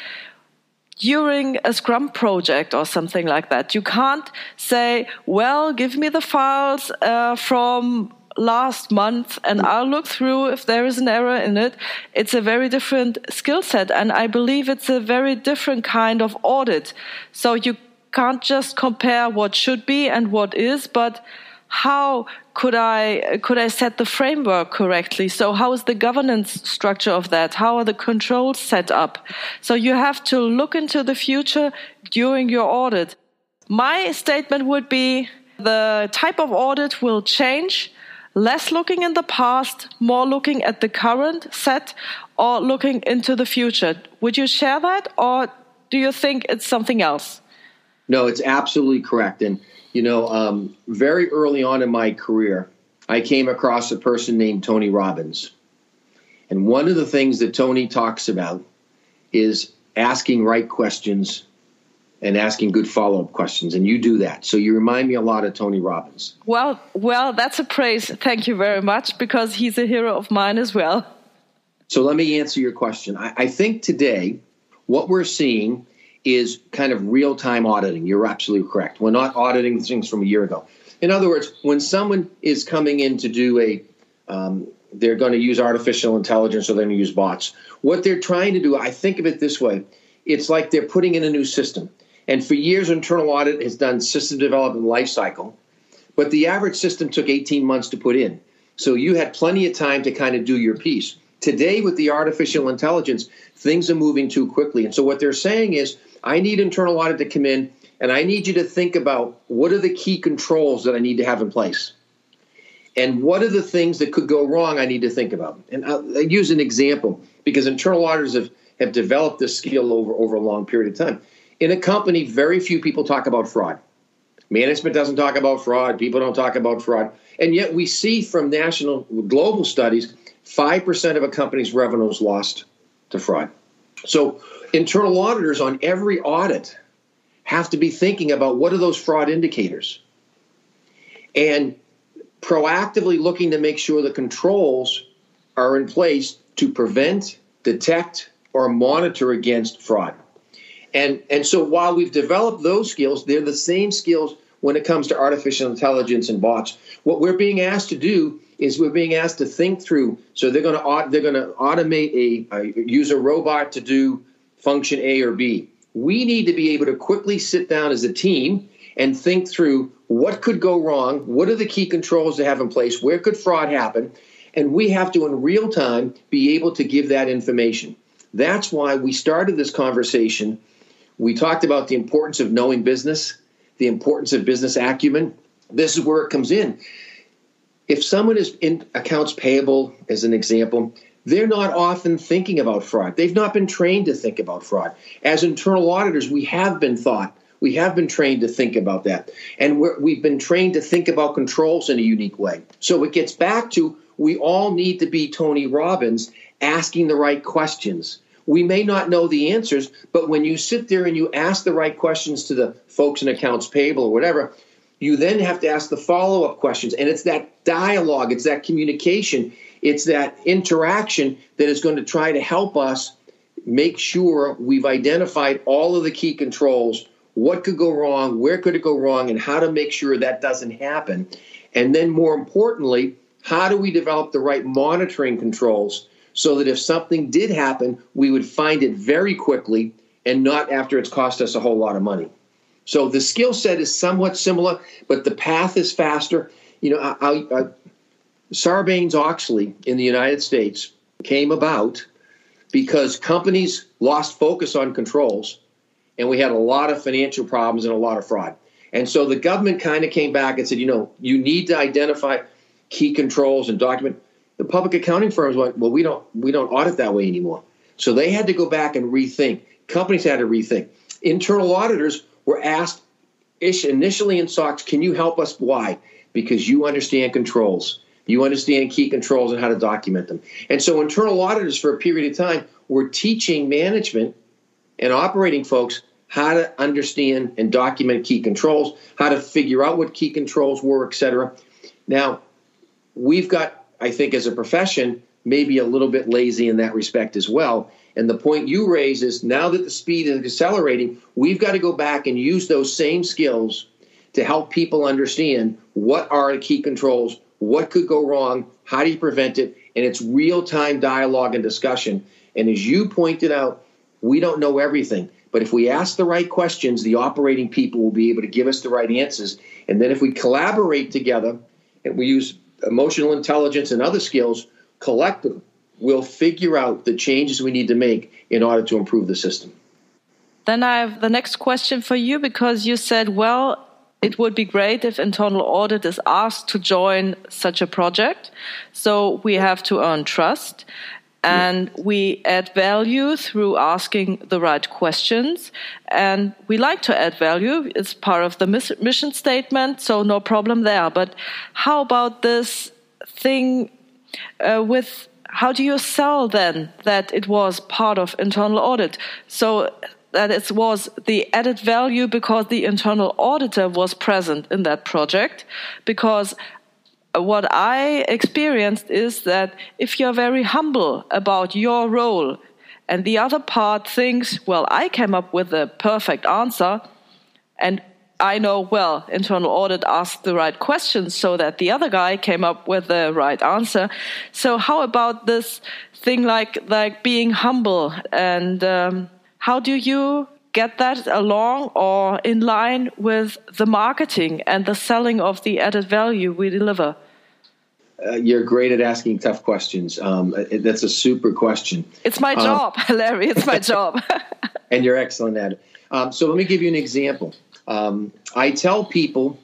during a Scrum project or something like that. You can't say, well, give me the files uh, from last month and I'll look through if there is an error in it. It's a very different skill set and I believe it's a very different kind of audit. So you can't just compare what should be and what is, but how could I could I set the framework correctly? So how is the governance structure of that? How are the controls set up? So you have to look into the future during your audit. My statement would be the type of audit will change less looking in the past, more looking at the current set, or looking into the future. Would you share that, or do you think it's something else? No, it's absolutely correct. And, you know, um, very early on in my career, I came across a person named Tony Robbins. And one of the things that Tony talks about is asking right questions and asking good follow-up questions and you do that. So you remind me a lot of tony robbins. Well well that's a praise. Thank you very much because he's a hero of mine as well. So let me answer your question. I, I think today what we're seeing is kind of real-time auditing you're absolutely correct we're not auditing things from a year ago in other words when someone is coming in to do a um, they're going to use artificial intelligence or they're going to use bots what they're trying to do i think of it this way it's like they're putting in a new system and for years, internal audit has done system development lifecycle. but the average system took 18 months to put in. So you had plenty of time to kind of do your piece. Today, with the artificial intelligence, things are moving too quickly. And so what they're saying is, I need internal audit to come in and I need you to think about what are the key controls that I need to have in place. And what are the things that could go wrong I need to think about? And I'll, I'll use an example because internal auditors have, have developed this skill over, over a long period of time. In a company, very few people talk about fraud. Management doesn't talk about fraud. People don't talk about fraud. And yet we see from national, global studies, 5% of a company's revenue is lost to fraud. So internal auditors on every audit have to be thinking about what are those fraud indicators and proactively looking to make sure the controls are in place to prevent, detect, or monitor against fraud. And, and so while we've developed those skills, they're the same skills when it comes to artificial intelligence and bots. What we're being asked to do is we're being asked to think through. So they're going to they're going to automate a, a use a robot to do function A or B. We need to be able to quickly sit down as a team and think through what could go wrong, what are the key controls to have in place, where could fraud happen, and we have to in real time be able to give that information. That's why we started this conversation. We talked about the importance of knowing business, the importance of business acumen. This is where it comes in. If someone is in accounts payable, as an example, they're not often thinking about fraud. They've not been trained to think about fraud. As internal auditors, we have been thought, we have been trained to think about that. And we have been trained to think about controls in a unique way. So it gets back to we all need to be Tony Robbins asking the right questions. We may not know the answers, but when you sit there and you ask the right questions to the folks in accounts payable or whatever, you then have to ask the follow up questions. And it's that dialogue, it's that communication it's that interaction that is going to try to help us make sure we've identified all of the key controls what could go wrong, where could it go wrong, and how to make sure that doesn't happen. And then, more importantly, how do we develop the right monitoring controls so that if something did happen, we would find it very quickly and not after it's cost us a whole lot of money. So the skill set is somewhat similar, but the path is faster. You know, I, I, Sarbanes Oxley in the United States came about because companies lost focus on controls and we had a lot of financial problems and a lot of fraud. And so the government kind of came back and said, you know, you need to identify key controls and document. The public accounting firms went, well, we don't we don't audit that way anymore. So they had to go back and rethink. Companies had to rethink. Internal auditors were asked initially in SOX, can you help us? Why? Because you understand controls. You understand key controls and how to document them. And so internal auditors for a period of time were teaching management and operating folks how to understand and document key controls, how to figure out what key controls were, et cetera. Now, we've got, I think, as a profession, maybe a little bit lazy in that respect as well. And the point you raise is now that the speed is accelerating, we've got to go back and use those same skills to help people understand what are the key controls, what could go wrong, how do you prevent it, and it's real time dialogue and discussion. And as you pointed out, we don't know everything. But if we ask the right questions, the operating people will be able to give us the right answers. And then if we collaborate together and we use emotional intelligence and other skills collectively, we'll figure out the changes we need to make in order to improve the system. Then I have the next question for you because you said, well, it would be great if internal audit is asked to join such a project. So we have to earn trust and we add value through asking the right questions. And we like to add value. It's part of the mission statement, so no problem there. But how about this thing uh, with how do you sell then that it was part of internal audit? So that it was the added value because the internal auditor was present in that project. Because what I experienced is that if you're very humble about your role and the other part thinks, well, I came up with the perfect answer and I know, well, internal audit asked the right questions so that the other guy came up with the right answer. So how about this thing like, like being humble and, um, how do you get that along or in line with the marketing and the selling of the added value we deliver? Uh, you're great at asking tough questions. Um, it, that's a super question. It's my um, job, (laughs) Larry. It's my (laughs) job. and you're excellent at it. Um, so let me give you an example. Um, I tell people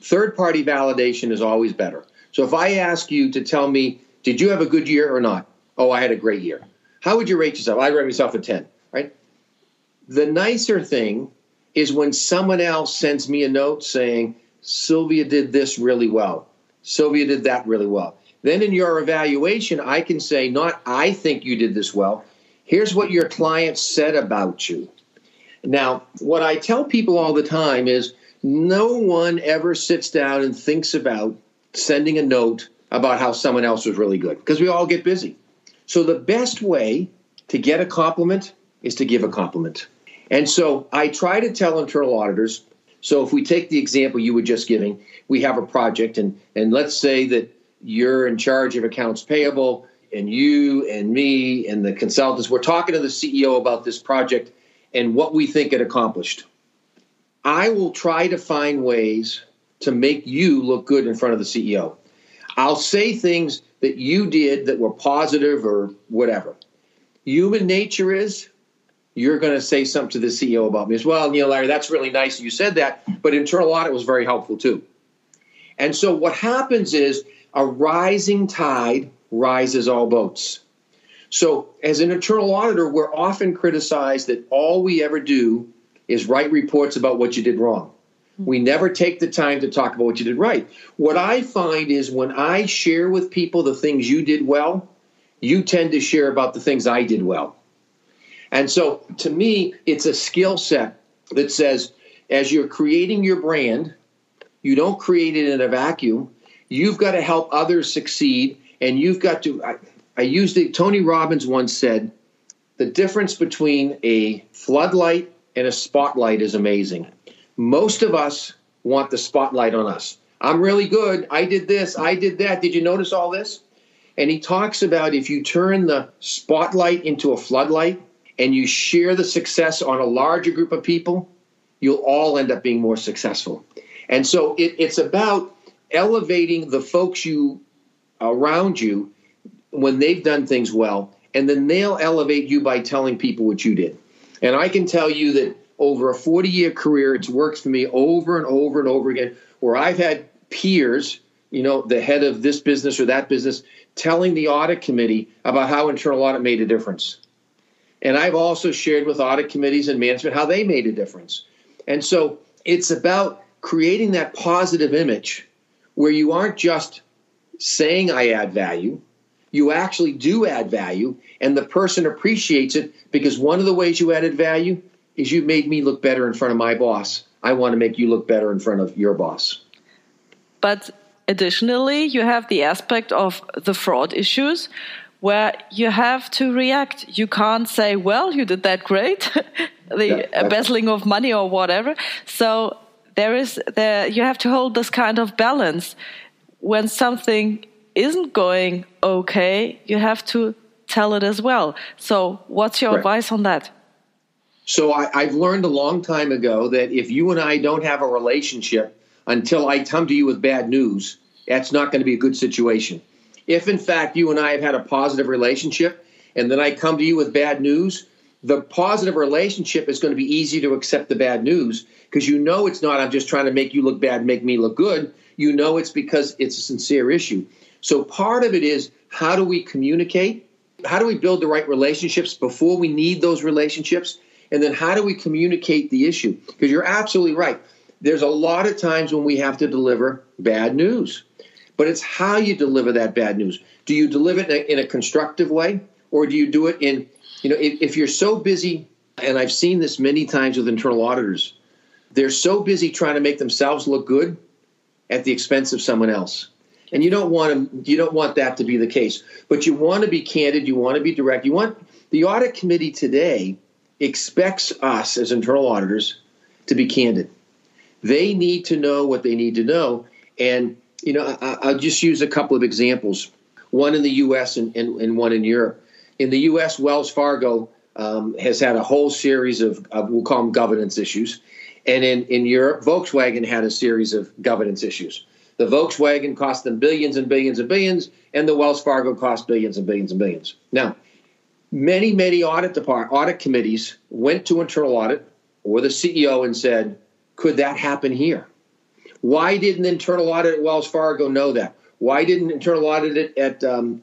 third party validation is always better. So if I ask you to tell me, did you have a good year or not? Oh, I had a great year. How would you rate yourself? I'd rate myself a 10, right? The nicer thing is when someone else sends me a note saying, Sylvia did this really well. Sylvia did that really well. Then in your evaluation, I can say, not I think you did this well. Here's what your client said about you. Now, what I tell people all the time is no one ever sits down and thinks about sending a note about how someone else was really good because we all get busy. So the best way to get a compliment is to give a compliment. And so I try to tell internal auditors. So if we take the example you were just giving, we have a project, and, and let's say that you're in charge of accounts payable, and you and me and the consultants, we're talking to the CEO about this project and what we think it accomplished. I will try to find ways to make you look good in front of the CEO. I'll say things that you did that were positive or whatever. Human nature is you're going to say something to the CEO about me as well. Neil Larry, that's really nice you said that, but internal audit was very helpful too. And so what happens is a rising tide rises all boats. So as an internal auditor, we're often criticized that all we ever do is write reports about what you did wrong. We hmm. never take the time to talk about what you did right. What I find is when I share with people the things you did well, you tend to share about the things I did well. And so to me, it's a skill set that says as you're creating your brand, you don't create it in a vacuum. You've got to help others succeed. And you've got to, I, used it, Tony Robbins once said, the difference between a floodlight and a spotlight is amazing. Most of us want the spotlight on us. I'm really good. I did this. I did that. Did you notice all this? And he talks about if you turn the spotlight into a floodlight, and you share the success on a larger group of people, you'll all end up being more successful. And so it, it's about elevating the folks you around you when they've done things well, and then they'll elevate you by telling people what you did. And I can tell you that over a 40 year career, it's worked for me over and over and over again, where I've had peers, you know, the head of this business or that business, telling the audit committee about how internal audit made a difference. And I've also shared with audit committees and management how they made a difference. And so it's about creating that positive image where you aren't just saying I add value, you actually do add value, and the person appreciates it because one of the ways you added value is you made me look better in front of my boss. I want to make you look better in front of your boss. But additionally, you have the aspect of the fraud issues where you have to react. You can't say, well, you did that great, (laughs) the yeah, embezzling of money or whatever. So there is there you have to hold this kind of balance. When something isn't going okay, you have to tell it as well. So what's your right. advice on that? So I, have learned a long time ago that if you and I don't have a relationship until I come to you with bad news, that's not going to be a good situation. If in fact you and I have had a positive relationship and then I come to you with bad news, the positive relationship is going to be easy to accept the bad news because you know it's not I'm just trying to make you look bad, make me look good. You know it's because it's a sincere issue. So part of it is how do we communicate? How do we build the right relationships before we need those relationships? And then how do we communicate the issue? Because you're absolutely right. There's a lot of times when we have to deliver bad news but it's how you deliver that bad news. Do you deliver it in a, in a constructive way, or do you do it in, you know, if, if, you're so busy, and I've seen this many times with internal auditors, they're so busy trying to make themselves look good at the expense of someone else. And you don't want to, you don't want that to be the case. But you want to be candid, you want to be direct. You want the audit committee today expects us as internal auditors to be candid. They need to know what they need to know. And you know, I, will just use a couple of examples. One in the U.S. and, and, and, one in Europe. In the U.S., Wells Fargo um, has had a whole series of, of, we'll call them governance issues. And in, in Europe, Volkswagen had a series of governance issues. The Volkswagen cost them billions and billions and billions, and the Wells Fargo cost billions and billions and billions. Now, many, many audit department, audit committees went to internal audit or the CEO and said, could that happen here? Why didn't internal audit at Wells Fargo know that? Why didn't internal audit at, um,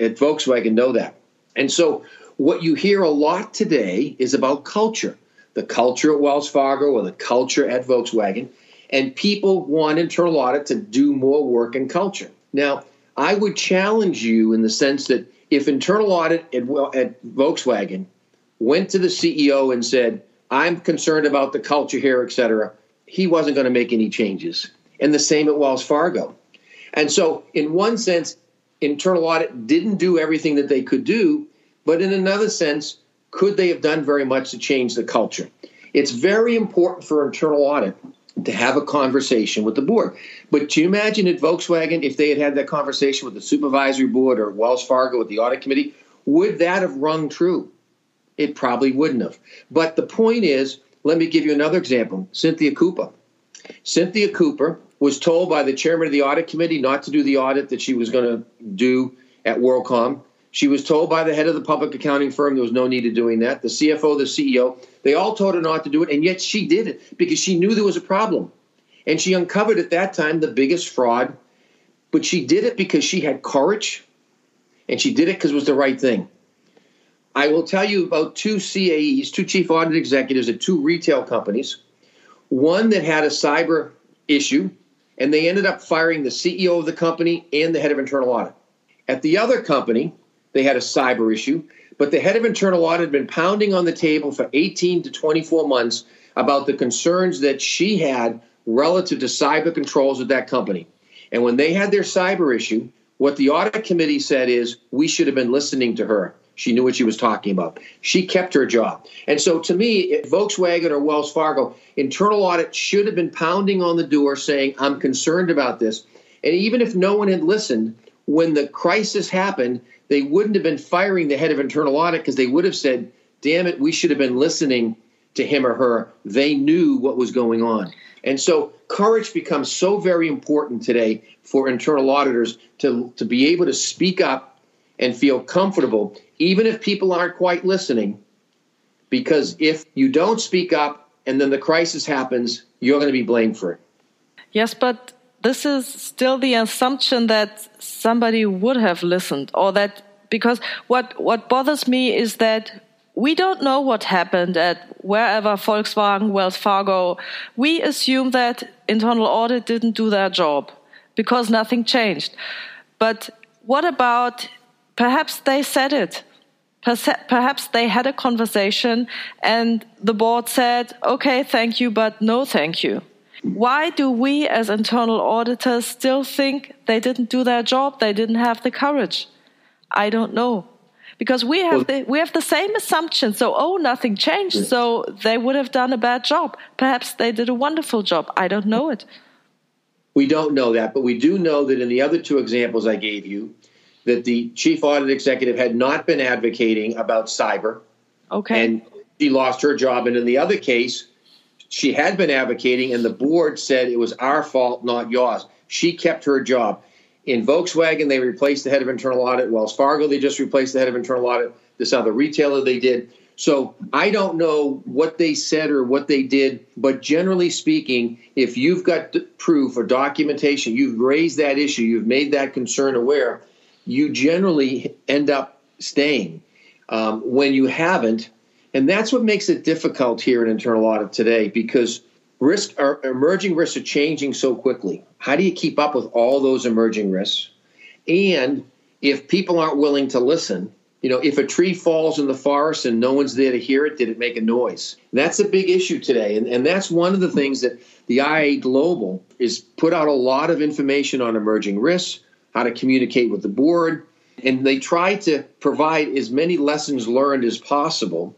at Volkswagen know that? And so what you hear a lot today is about culture the culture at Wells Fargo or the culture at Volkswagen and people want internal audit to do more work in culture. Now, I would challenge you in the sense that if internal audit at, at Volkswagen went to the CEO and said, I'm concerned about the culture here, et cetera, he wasn't going to make any changes. And the same at Wells Fargo. And so, in one sense, internal audit didn't do everything that they could do, but in another sense, could they have done very much to change the culture? It's very important for internal audit to have a conversation with the board. But do you imagine at Volkswagen, if they had had that conversation with the supervisory board or Wells Fargo with the audit committee, would that have rung true? It probably wouldn't have. But the point is, let me give you another example Cynthia Cooper. Cynthia Cooper was told by the chairman of the audit committee not to do the audit that she was going to do at WorldCom. She was told by the head of the public accounting firm there was no need of doing that. The CFO, the CEO, they all told her not to do it, and yet she did it because she knew there was a problem. And she uncovered at that time the biggest fraud, but she did it because she had courage and she did it because it was the right thing. I will tell you about two CAEs, two chief audit executives at two retail companies, one that had a cyber issue, and they ended up firing the CEO of the company and the head of internal audit. At the other company, they had a cyber issue, but the head of internal audit had been pounding on the table for 18 to 24 months about the concerns that she had relative to cyber controls at that company. And when they had their cyber issue, what the audit committee said is we should have been listening to her. She knew what she was talking about. She kept her job. And so to me, Volkswagen or Wells Fargo, internal audit should have been pounding on the door saying, I'm concerned about this. And even if no one had listened, when the crisis happened, they wouldn't have been firing the head of internal audit because they would have said, damn it, we should have been listening to him or her. They knew what was going on. And so courage becomes so very important today for internal auditors to, to be able to speak up and feel comfortable, even if people aren't quite listening. Because if you don't speak up and then the crisis happens, you're going to be blamed for it. Yes, but this is still the assumption that somebody would have listened or that because what what bothers me is that we don't know what happened at wherever Volkswagen, Wells Fargo. We assume that internal audit didn't do their job because nothing changed. But what about perhaps they said it? Perhaps they had a conversation and the board said, okay, thank you, but no thank you. Why do we as internal auditors still think they didn't do their job? They didn't have the courage. I don't know. Because we have well, the we have the same assumption. So oh nothing changed. So they would have done a bad job. Perhaps they did a wonderful job. I don't know it. We don't know that, but we do know that in the other two examples I gave you, that the chief audit executive had not been advocating about cyber. Okay. And she lost her job. And in the other case, she had been advocating, and the board said it was our fault, not yours. She kept her job. In Volkswagen, they replaced the head of internal audit. Wells Fargo, they just replaced the head of internal audit. This other retailer, they did. So I don't know what they said or what they did, but generally speaking, if you've got proof or documentation, you've raised that issue, you've made that concern aware, you generally end up staying. Um, when you haven't, and that's what makes it difficult here in internal audit today because risk are, emerging risks are changing so quickly. How do you keep up with all those emerging risks? And if people aren't willing to listen, you know, if a tree falls in the forest and no one's there to hear it, did it make a noise? That's a big issue today. And, and that's one of the things that the IIA Global is put out a lot of information on emerging risks, how to communicate with the board, and they try to provide as many lessons learned as possible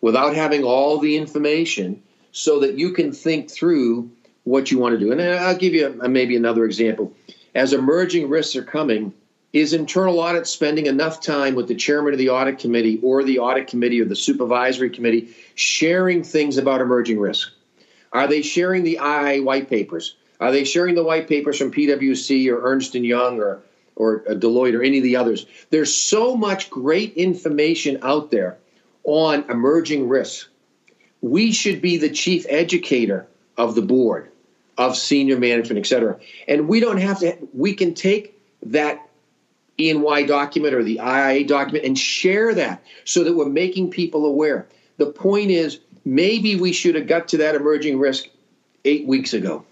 without having all the information so that you can think through what you want to do. And I'll give you a, maybe another example. As emerging risks are coming, is internal audit spending enough time with the chairman of the audit committee or the audit committee or the supervisory committee sharing things about emerging risk? Are they sharing the IIA white papers? Are they sharing the white papers from PwC or Ernst Young or or uh, Deloitte or any of the others? There's so much great information out there on emerging risks. We should be the chief educator of the board, of senior management, et cetera. And we don't have to. We can take that E&Y document or the IIA document and share that so that we're making people aware. The point is, maybe we should have got to that emerging risk eight weeks ago.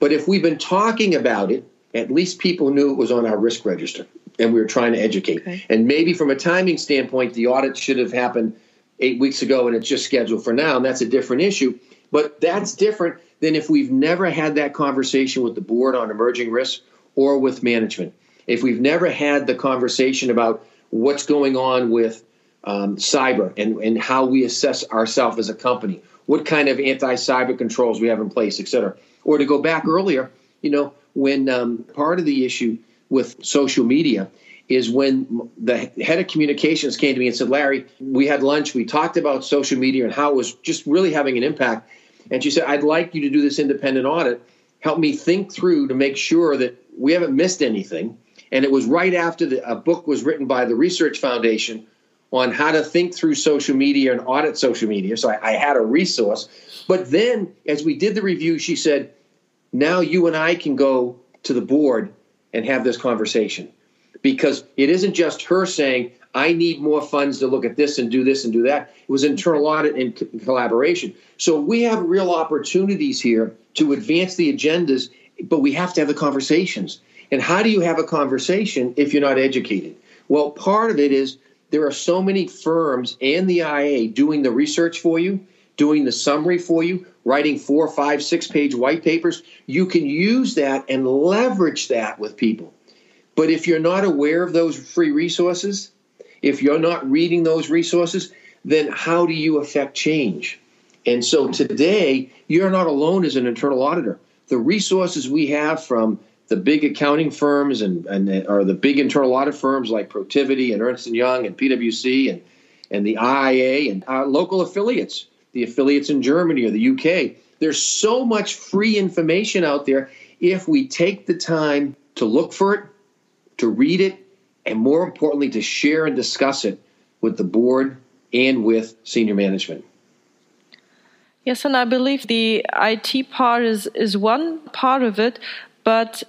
But if we've been talking about it, at least people knew it was on our risk register and we were trying to educate. Okay. And maybe from a timing standpoint, the audit should have happened eight weeks ago and it's just scheduled for now, and that's a different issue. But that's different than if we've never had that conversation with the board on emerging risks or with management if we've never had the conversation about what's going on with um, cyber and, and how we assess ourselves as a company, what kind of anti-cyber controls we have in place, et cetera. Or to go back earlier, you know, when um, part of the issue with social media is when the head of communications came to me and said, Larry, we had lunch, we talked about social media and how it was just really having an impact. And she said, I'd like you to do this independent audit. Help me think through to make sure that we haven't missed anything and it was right after the, a book was written by the Research Foundation on how to think through social media and audit social media. So I, I had a resource. But then, as we did the review, she said, now you and I can go to the board and have this conversation. Because it isn't just her saying, I need more funds to look at this and do this and do that. It was internal audit and collaboration. So we have real opportunities here to advance the agendas, but we have to have the conversations. And how do you have a conversation if you're not educated? Well, part of it is there are so many firms and the IIA doing the research for you, doing the summary for you, writing four, five, six page white papers. You can use that and leverage that with people. But if you're not aware of those free resources, if you're not reading those resources, then how do you affect change? And so today, you're not alone as an internal auditor. The resources we have from the big accounting firms and, and or the big internal audit firms like Protiviti and Ernst Young and PwC and and the IIA and our local affiliates, the affiliates in Germany or the UK. There's so much free information out there if we take the time to look for it, to read it, and more importantly, to share and discuss it with the board and with senior management. Yes, and I believe the IT part is, is one part of it, but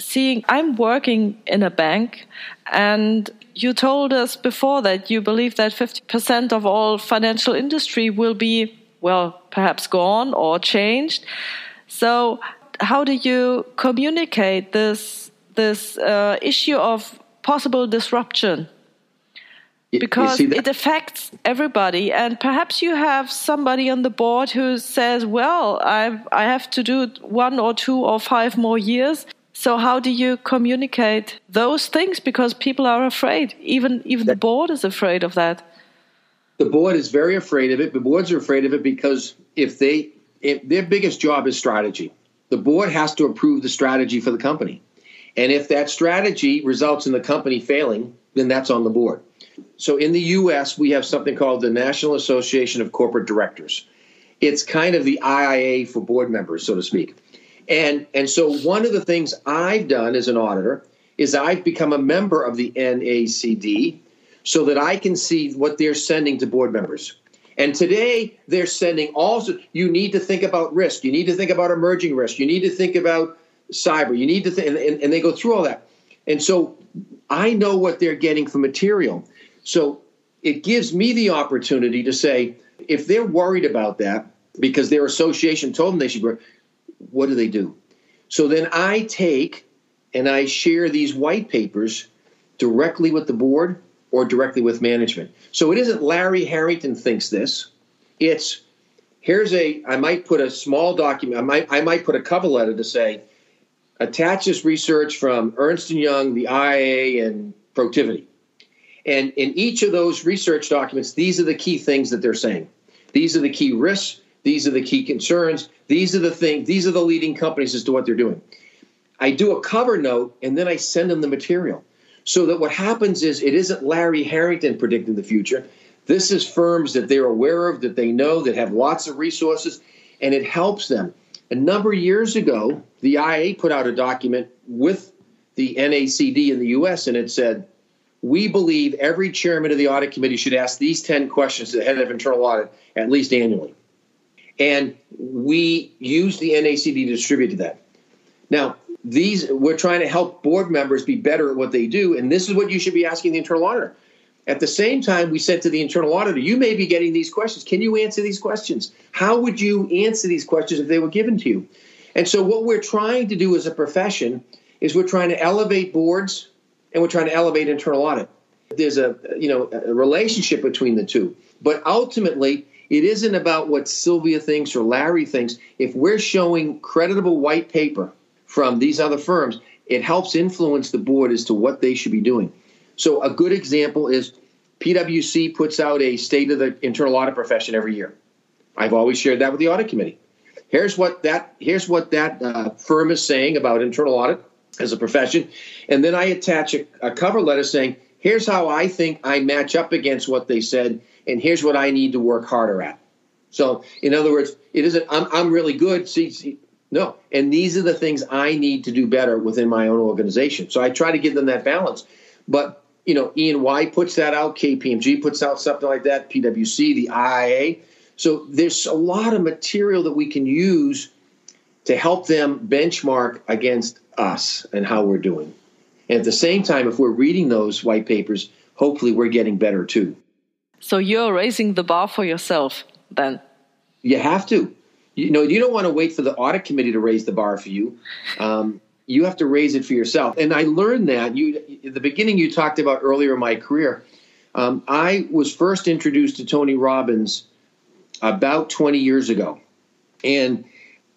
seeing I'm working in a bank and you told us before that you believe that 50% of all financial industry will be well perhaps gone or changed. So how do you communicate this this uh, issue of possible disruption? Because it affects everybody. And perhaps you have somebody on the board who says well i i have to do one or two or five more years so how do you communicate those things? Because people are afraid. Even even the board is afraid of that. The board is very afraid of it. The boards are afraid of it because if they if their biggest job is strategy. The board has to approve the strategy for the company. And if that strategy results in the company failing, then that's on the board. So in the US, we have something called the National Association of Corporate Directors. It's kind of the IIA for board members, so to speak. And and so one of the things I've done as an auditor is I've become a member of the NACD so that I can see what they're sending to board members. And today they're sending also you need to think about risk, you need to think about emerging risk, you need to think about cyber, you need to think and, and, they go through all that. And so I know what they're getting for material. So it gives me the opportunity to say, if they're worried about that because their association told them they should, what do they do? So then I take and I share these white papers directly with the board or directly with management. So it isn't Larry Harrington thinks this. It's here's a I might put a small document. I might I might put a cover letter to say attach this research from Ernst and Young, the IIA, and Protiviti. And in each of those research documents, these are the key things that they're saying. These are the key risks. These are the key concerns. These are the things, these are the leading companies as to what they're doing. I do a cover note and then I send them the material. so that what happens is it isn't Larry Harrington predicting the future. This is firms that they're aware of, that they know, that have lots of resources, and it helps them. A number of years ago, the IIA put out a document with the NACD in the US, and it said, We believe every chairman of the audit committee should ask these 10 questions to the head of internal audit at least annually. And we use the NACD to distribute that. Now, these we're trying to help board members be better at what they do, and this is what you should be asking the internal auditor. At the same time, we said to the internal auditor, you may be getting these questions. Can you answer these questions? How would you answer these questions if they were given to you? And so, what we're trying to do as a profession is we're trying to elevate boards and we're trying to elevate internal audit. There's a you know a relationship between the two, but ultimately, it isn't about what Sylvia thinks or Larry thinks. If we're showing creditable white paper from these other firms, it helps influence the board as to what they should be doing. So a good example is PwC puts out a state of the internal audit profession every year. I've always shared that with the audit committee. Here's what that here's what that uh, firm is saying about internal audit as a profession, and then I attach a, a cover letter saying, "Here's how I think I match up against what they said, and here's what I need to work harder at." So, in other words, it isn't I'm, I'm really good. See, see, no, and these are the things I need to do better within my own organization. So I try to give them that balance. But you know, E&Y puts that out, KPMG puts out something like that, PwC, the IIA. So there's a lot of material that we can use to help them benchmark against us and how we're doing. And at the same time, if we're reading those white papers, hopefully we're getting better too. So you're raising the bar for yourself then? You have to. You know, you don't want to wait for the audit committee to raise the bar for you. Um, you have to raise it for yourself. And I learned that you the beginning you talked about earlier in my career. Um, I was first introduced to Tony Robbins about 20 years ago, and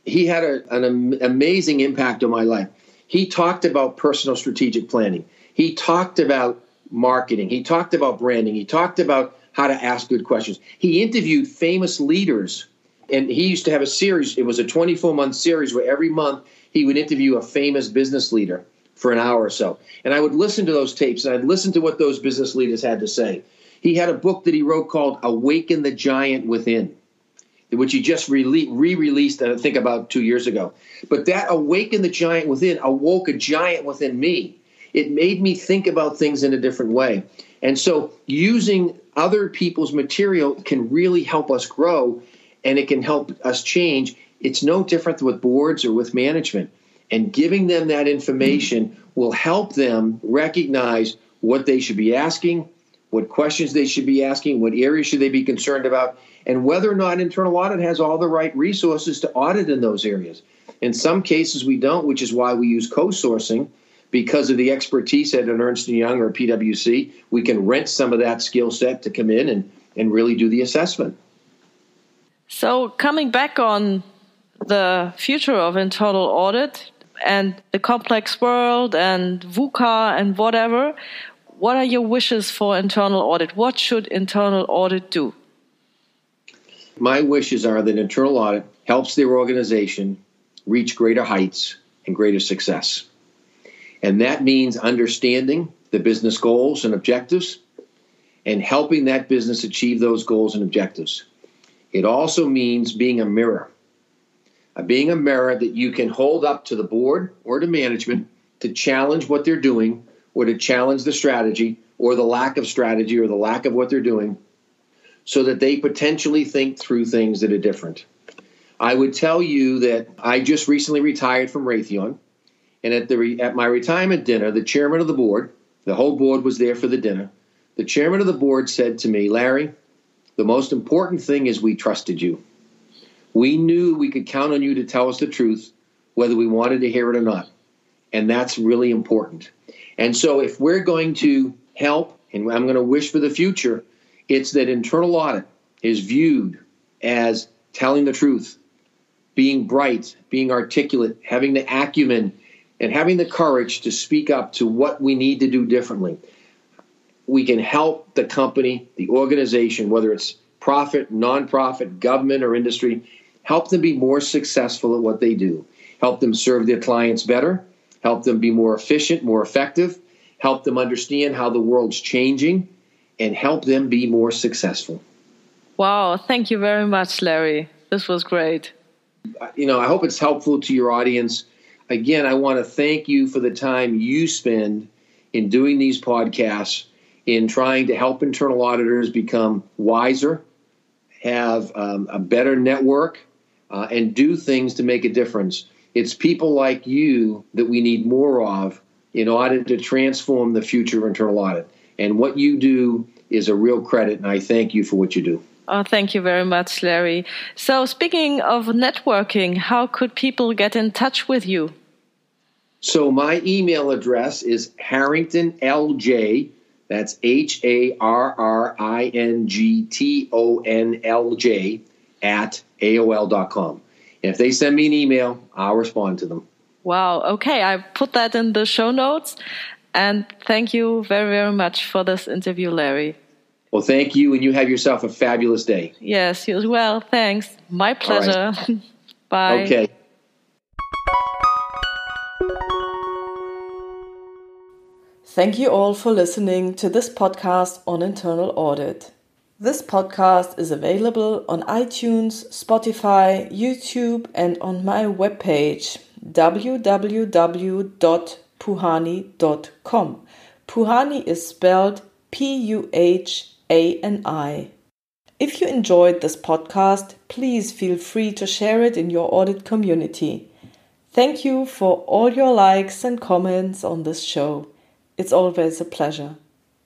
he had a, an amazing impact on my life. He talked about personal strategic planning. He talked about marketing. He talked about branding. He talked about how to ask good questions. He interviewed famous leaders, and he used to have a series. It was a 24 month series where every month he would interview a famous business leader for an hour or so. And I would listen to those tapes and I'd listen to what those business leaders had to say. He had a book that he wrote called Awaken the Giant Within, which he just re released, I think, about two years ago. But that Awaken the Giant Within awoke a giant within me. It made me think about things in a different way. And so using other people's material can really help us grow and it can help us change it's no different with boards or with management. And giving them that information will help them recognize what they should be asking, what questions they should be asking, what areas should they be concerned about, and whether or not internal audit has all the right resources to audit in those areas. In some cases, we don't, which is why we use co-sourcing because of the expertise at an Ernst & Young or PwC. We can rent some of that skill set to come in and, and really do the assessment. So coming back on the future of internal audit and the complex world and VUCA and whatever, what are your wishes for internal audit? What should internal audit do? My wishes are that internal audit helps their organization reach greater heights and greater success. And that means understanding the business goals and objectives and helping that business achieve those goals and objectives. It also means being a mirror being a mirror that you can hold up to the board or to management to challenge what they're doing or to challenge the strategy or the lack of strategy or the lack of what they're doing so that they potentially think through things that are different. I would tell you that I just recently retired from Raytheon, and at the at my retirement dinner, the chairman of the board, the whole board was there for the dinner. The chairman of the board said to me, "Larry, the most important thing is we trusted you. We knew we could count on you to tell us the truth, whether we wanted to hear it or not. And that's really important. And so, if we're going to help, and I'm going to wish for the future, it's that internal audit is viewed as telling the truth, being bright, being articulate, having the acumen, and having the courage to speak up to what we need to do differently. We can help the company, the organization, whether it's profit, nonprofit, government, or industry, help them be more successful at what they do, help them serve their clients better, help them be more efficient, more effective, help them understand how the world's changing, and help them be more successful. Wow, thank you very much, Larry. This was great. You know, I hope it's helpful to your audience. Again, I want to thank you for the time you spend in doing these podcasts, in trying to help internal auditors become wiser, have um, a better network, uh, and do things to make a difference. It's people like you that we need more of in order to transform the future of internal audit. And what you do is a real credit, and I thank you for what you do. Oh, thank you very much, Larry. So, speaking of networking, how could people get in touch with you? So, my email address is harringtonlj, that's H A R R I N G T O N L J, at AOL.com. And if they send me an email, I'll respond to them. Wow. Okay. I put that in the show notes. And thank you very, very much for this interview, Larry. Well, thank you, and you have yourself a fabulous day. Yes, you as well. Thanks. My pleasure. Right. (laughs) Bye. Okay. Thank you all for listening to this podcast on internal audit. This podcast is available on iTunes, Spotify, YouTube, and on my webpage www.puhani.com. Puhani is spelled P U H A N I. If you enjoyed this podcast, please feel free to share it in your audit community. Thank you for all your likes and comments on this show. It's always a pleasure.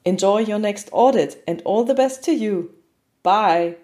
Enjoy your next audit and all the best to you. Bye.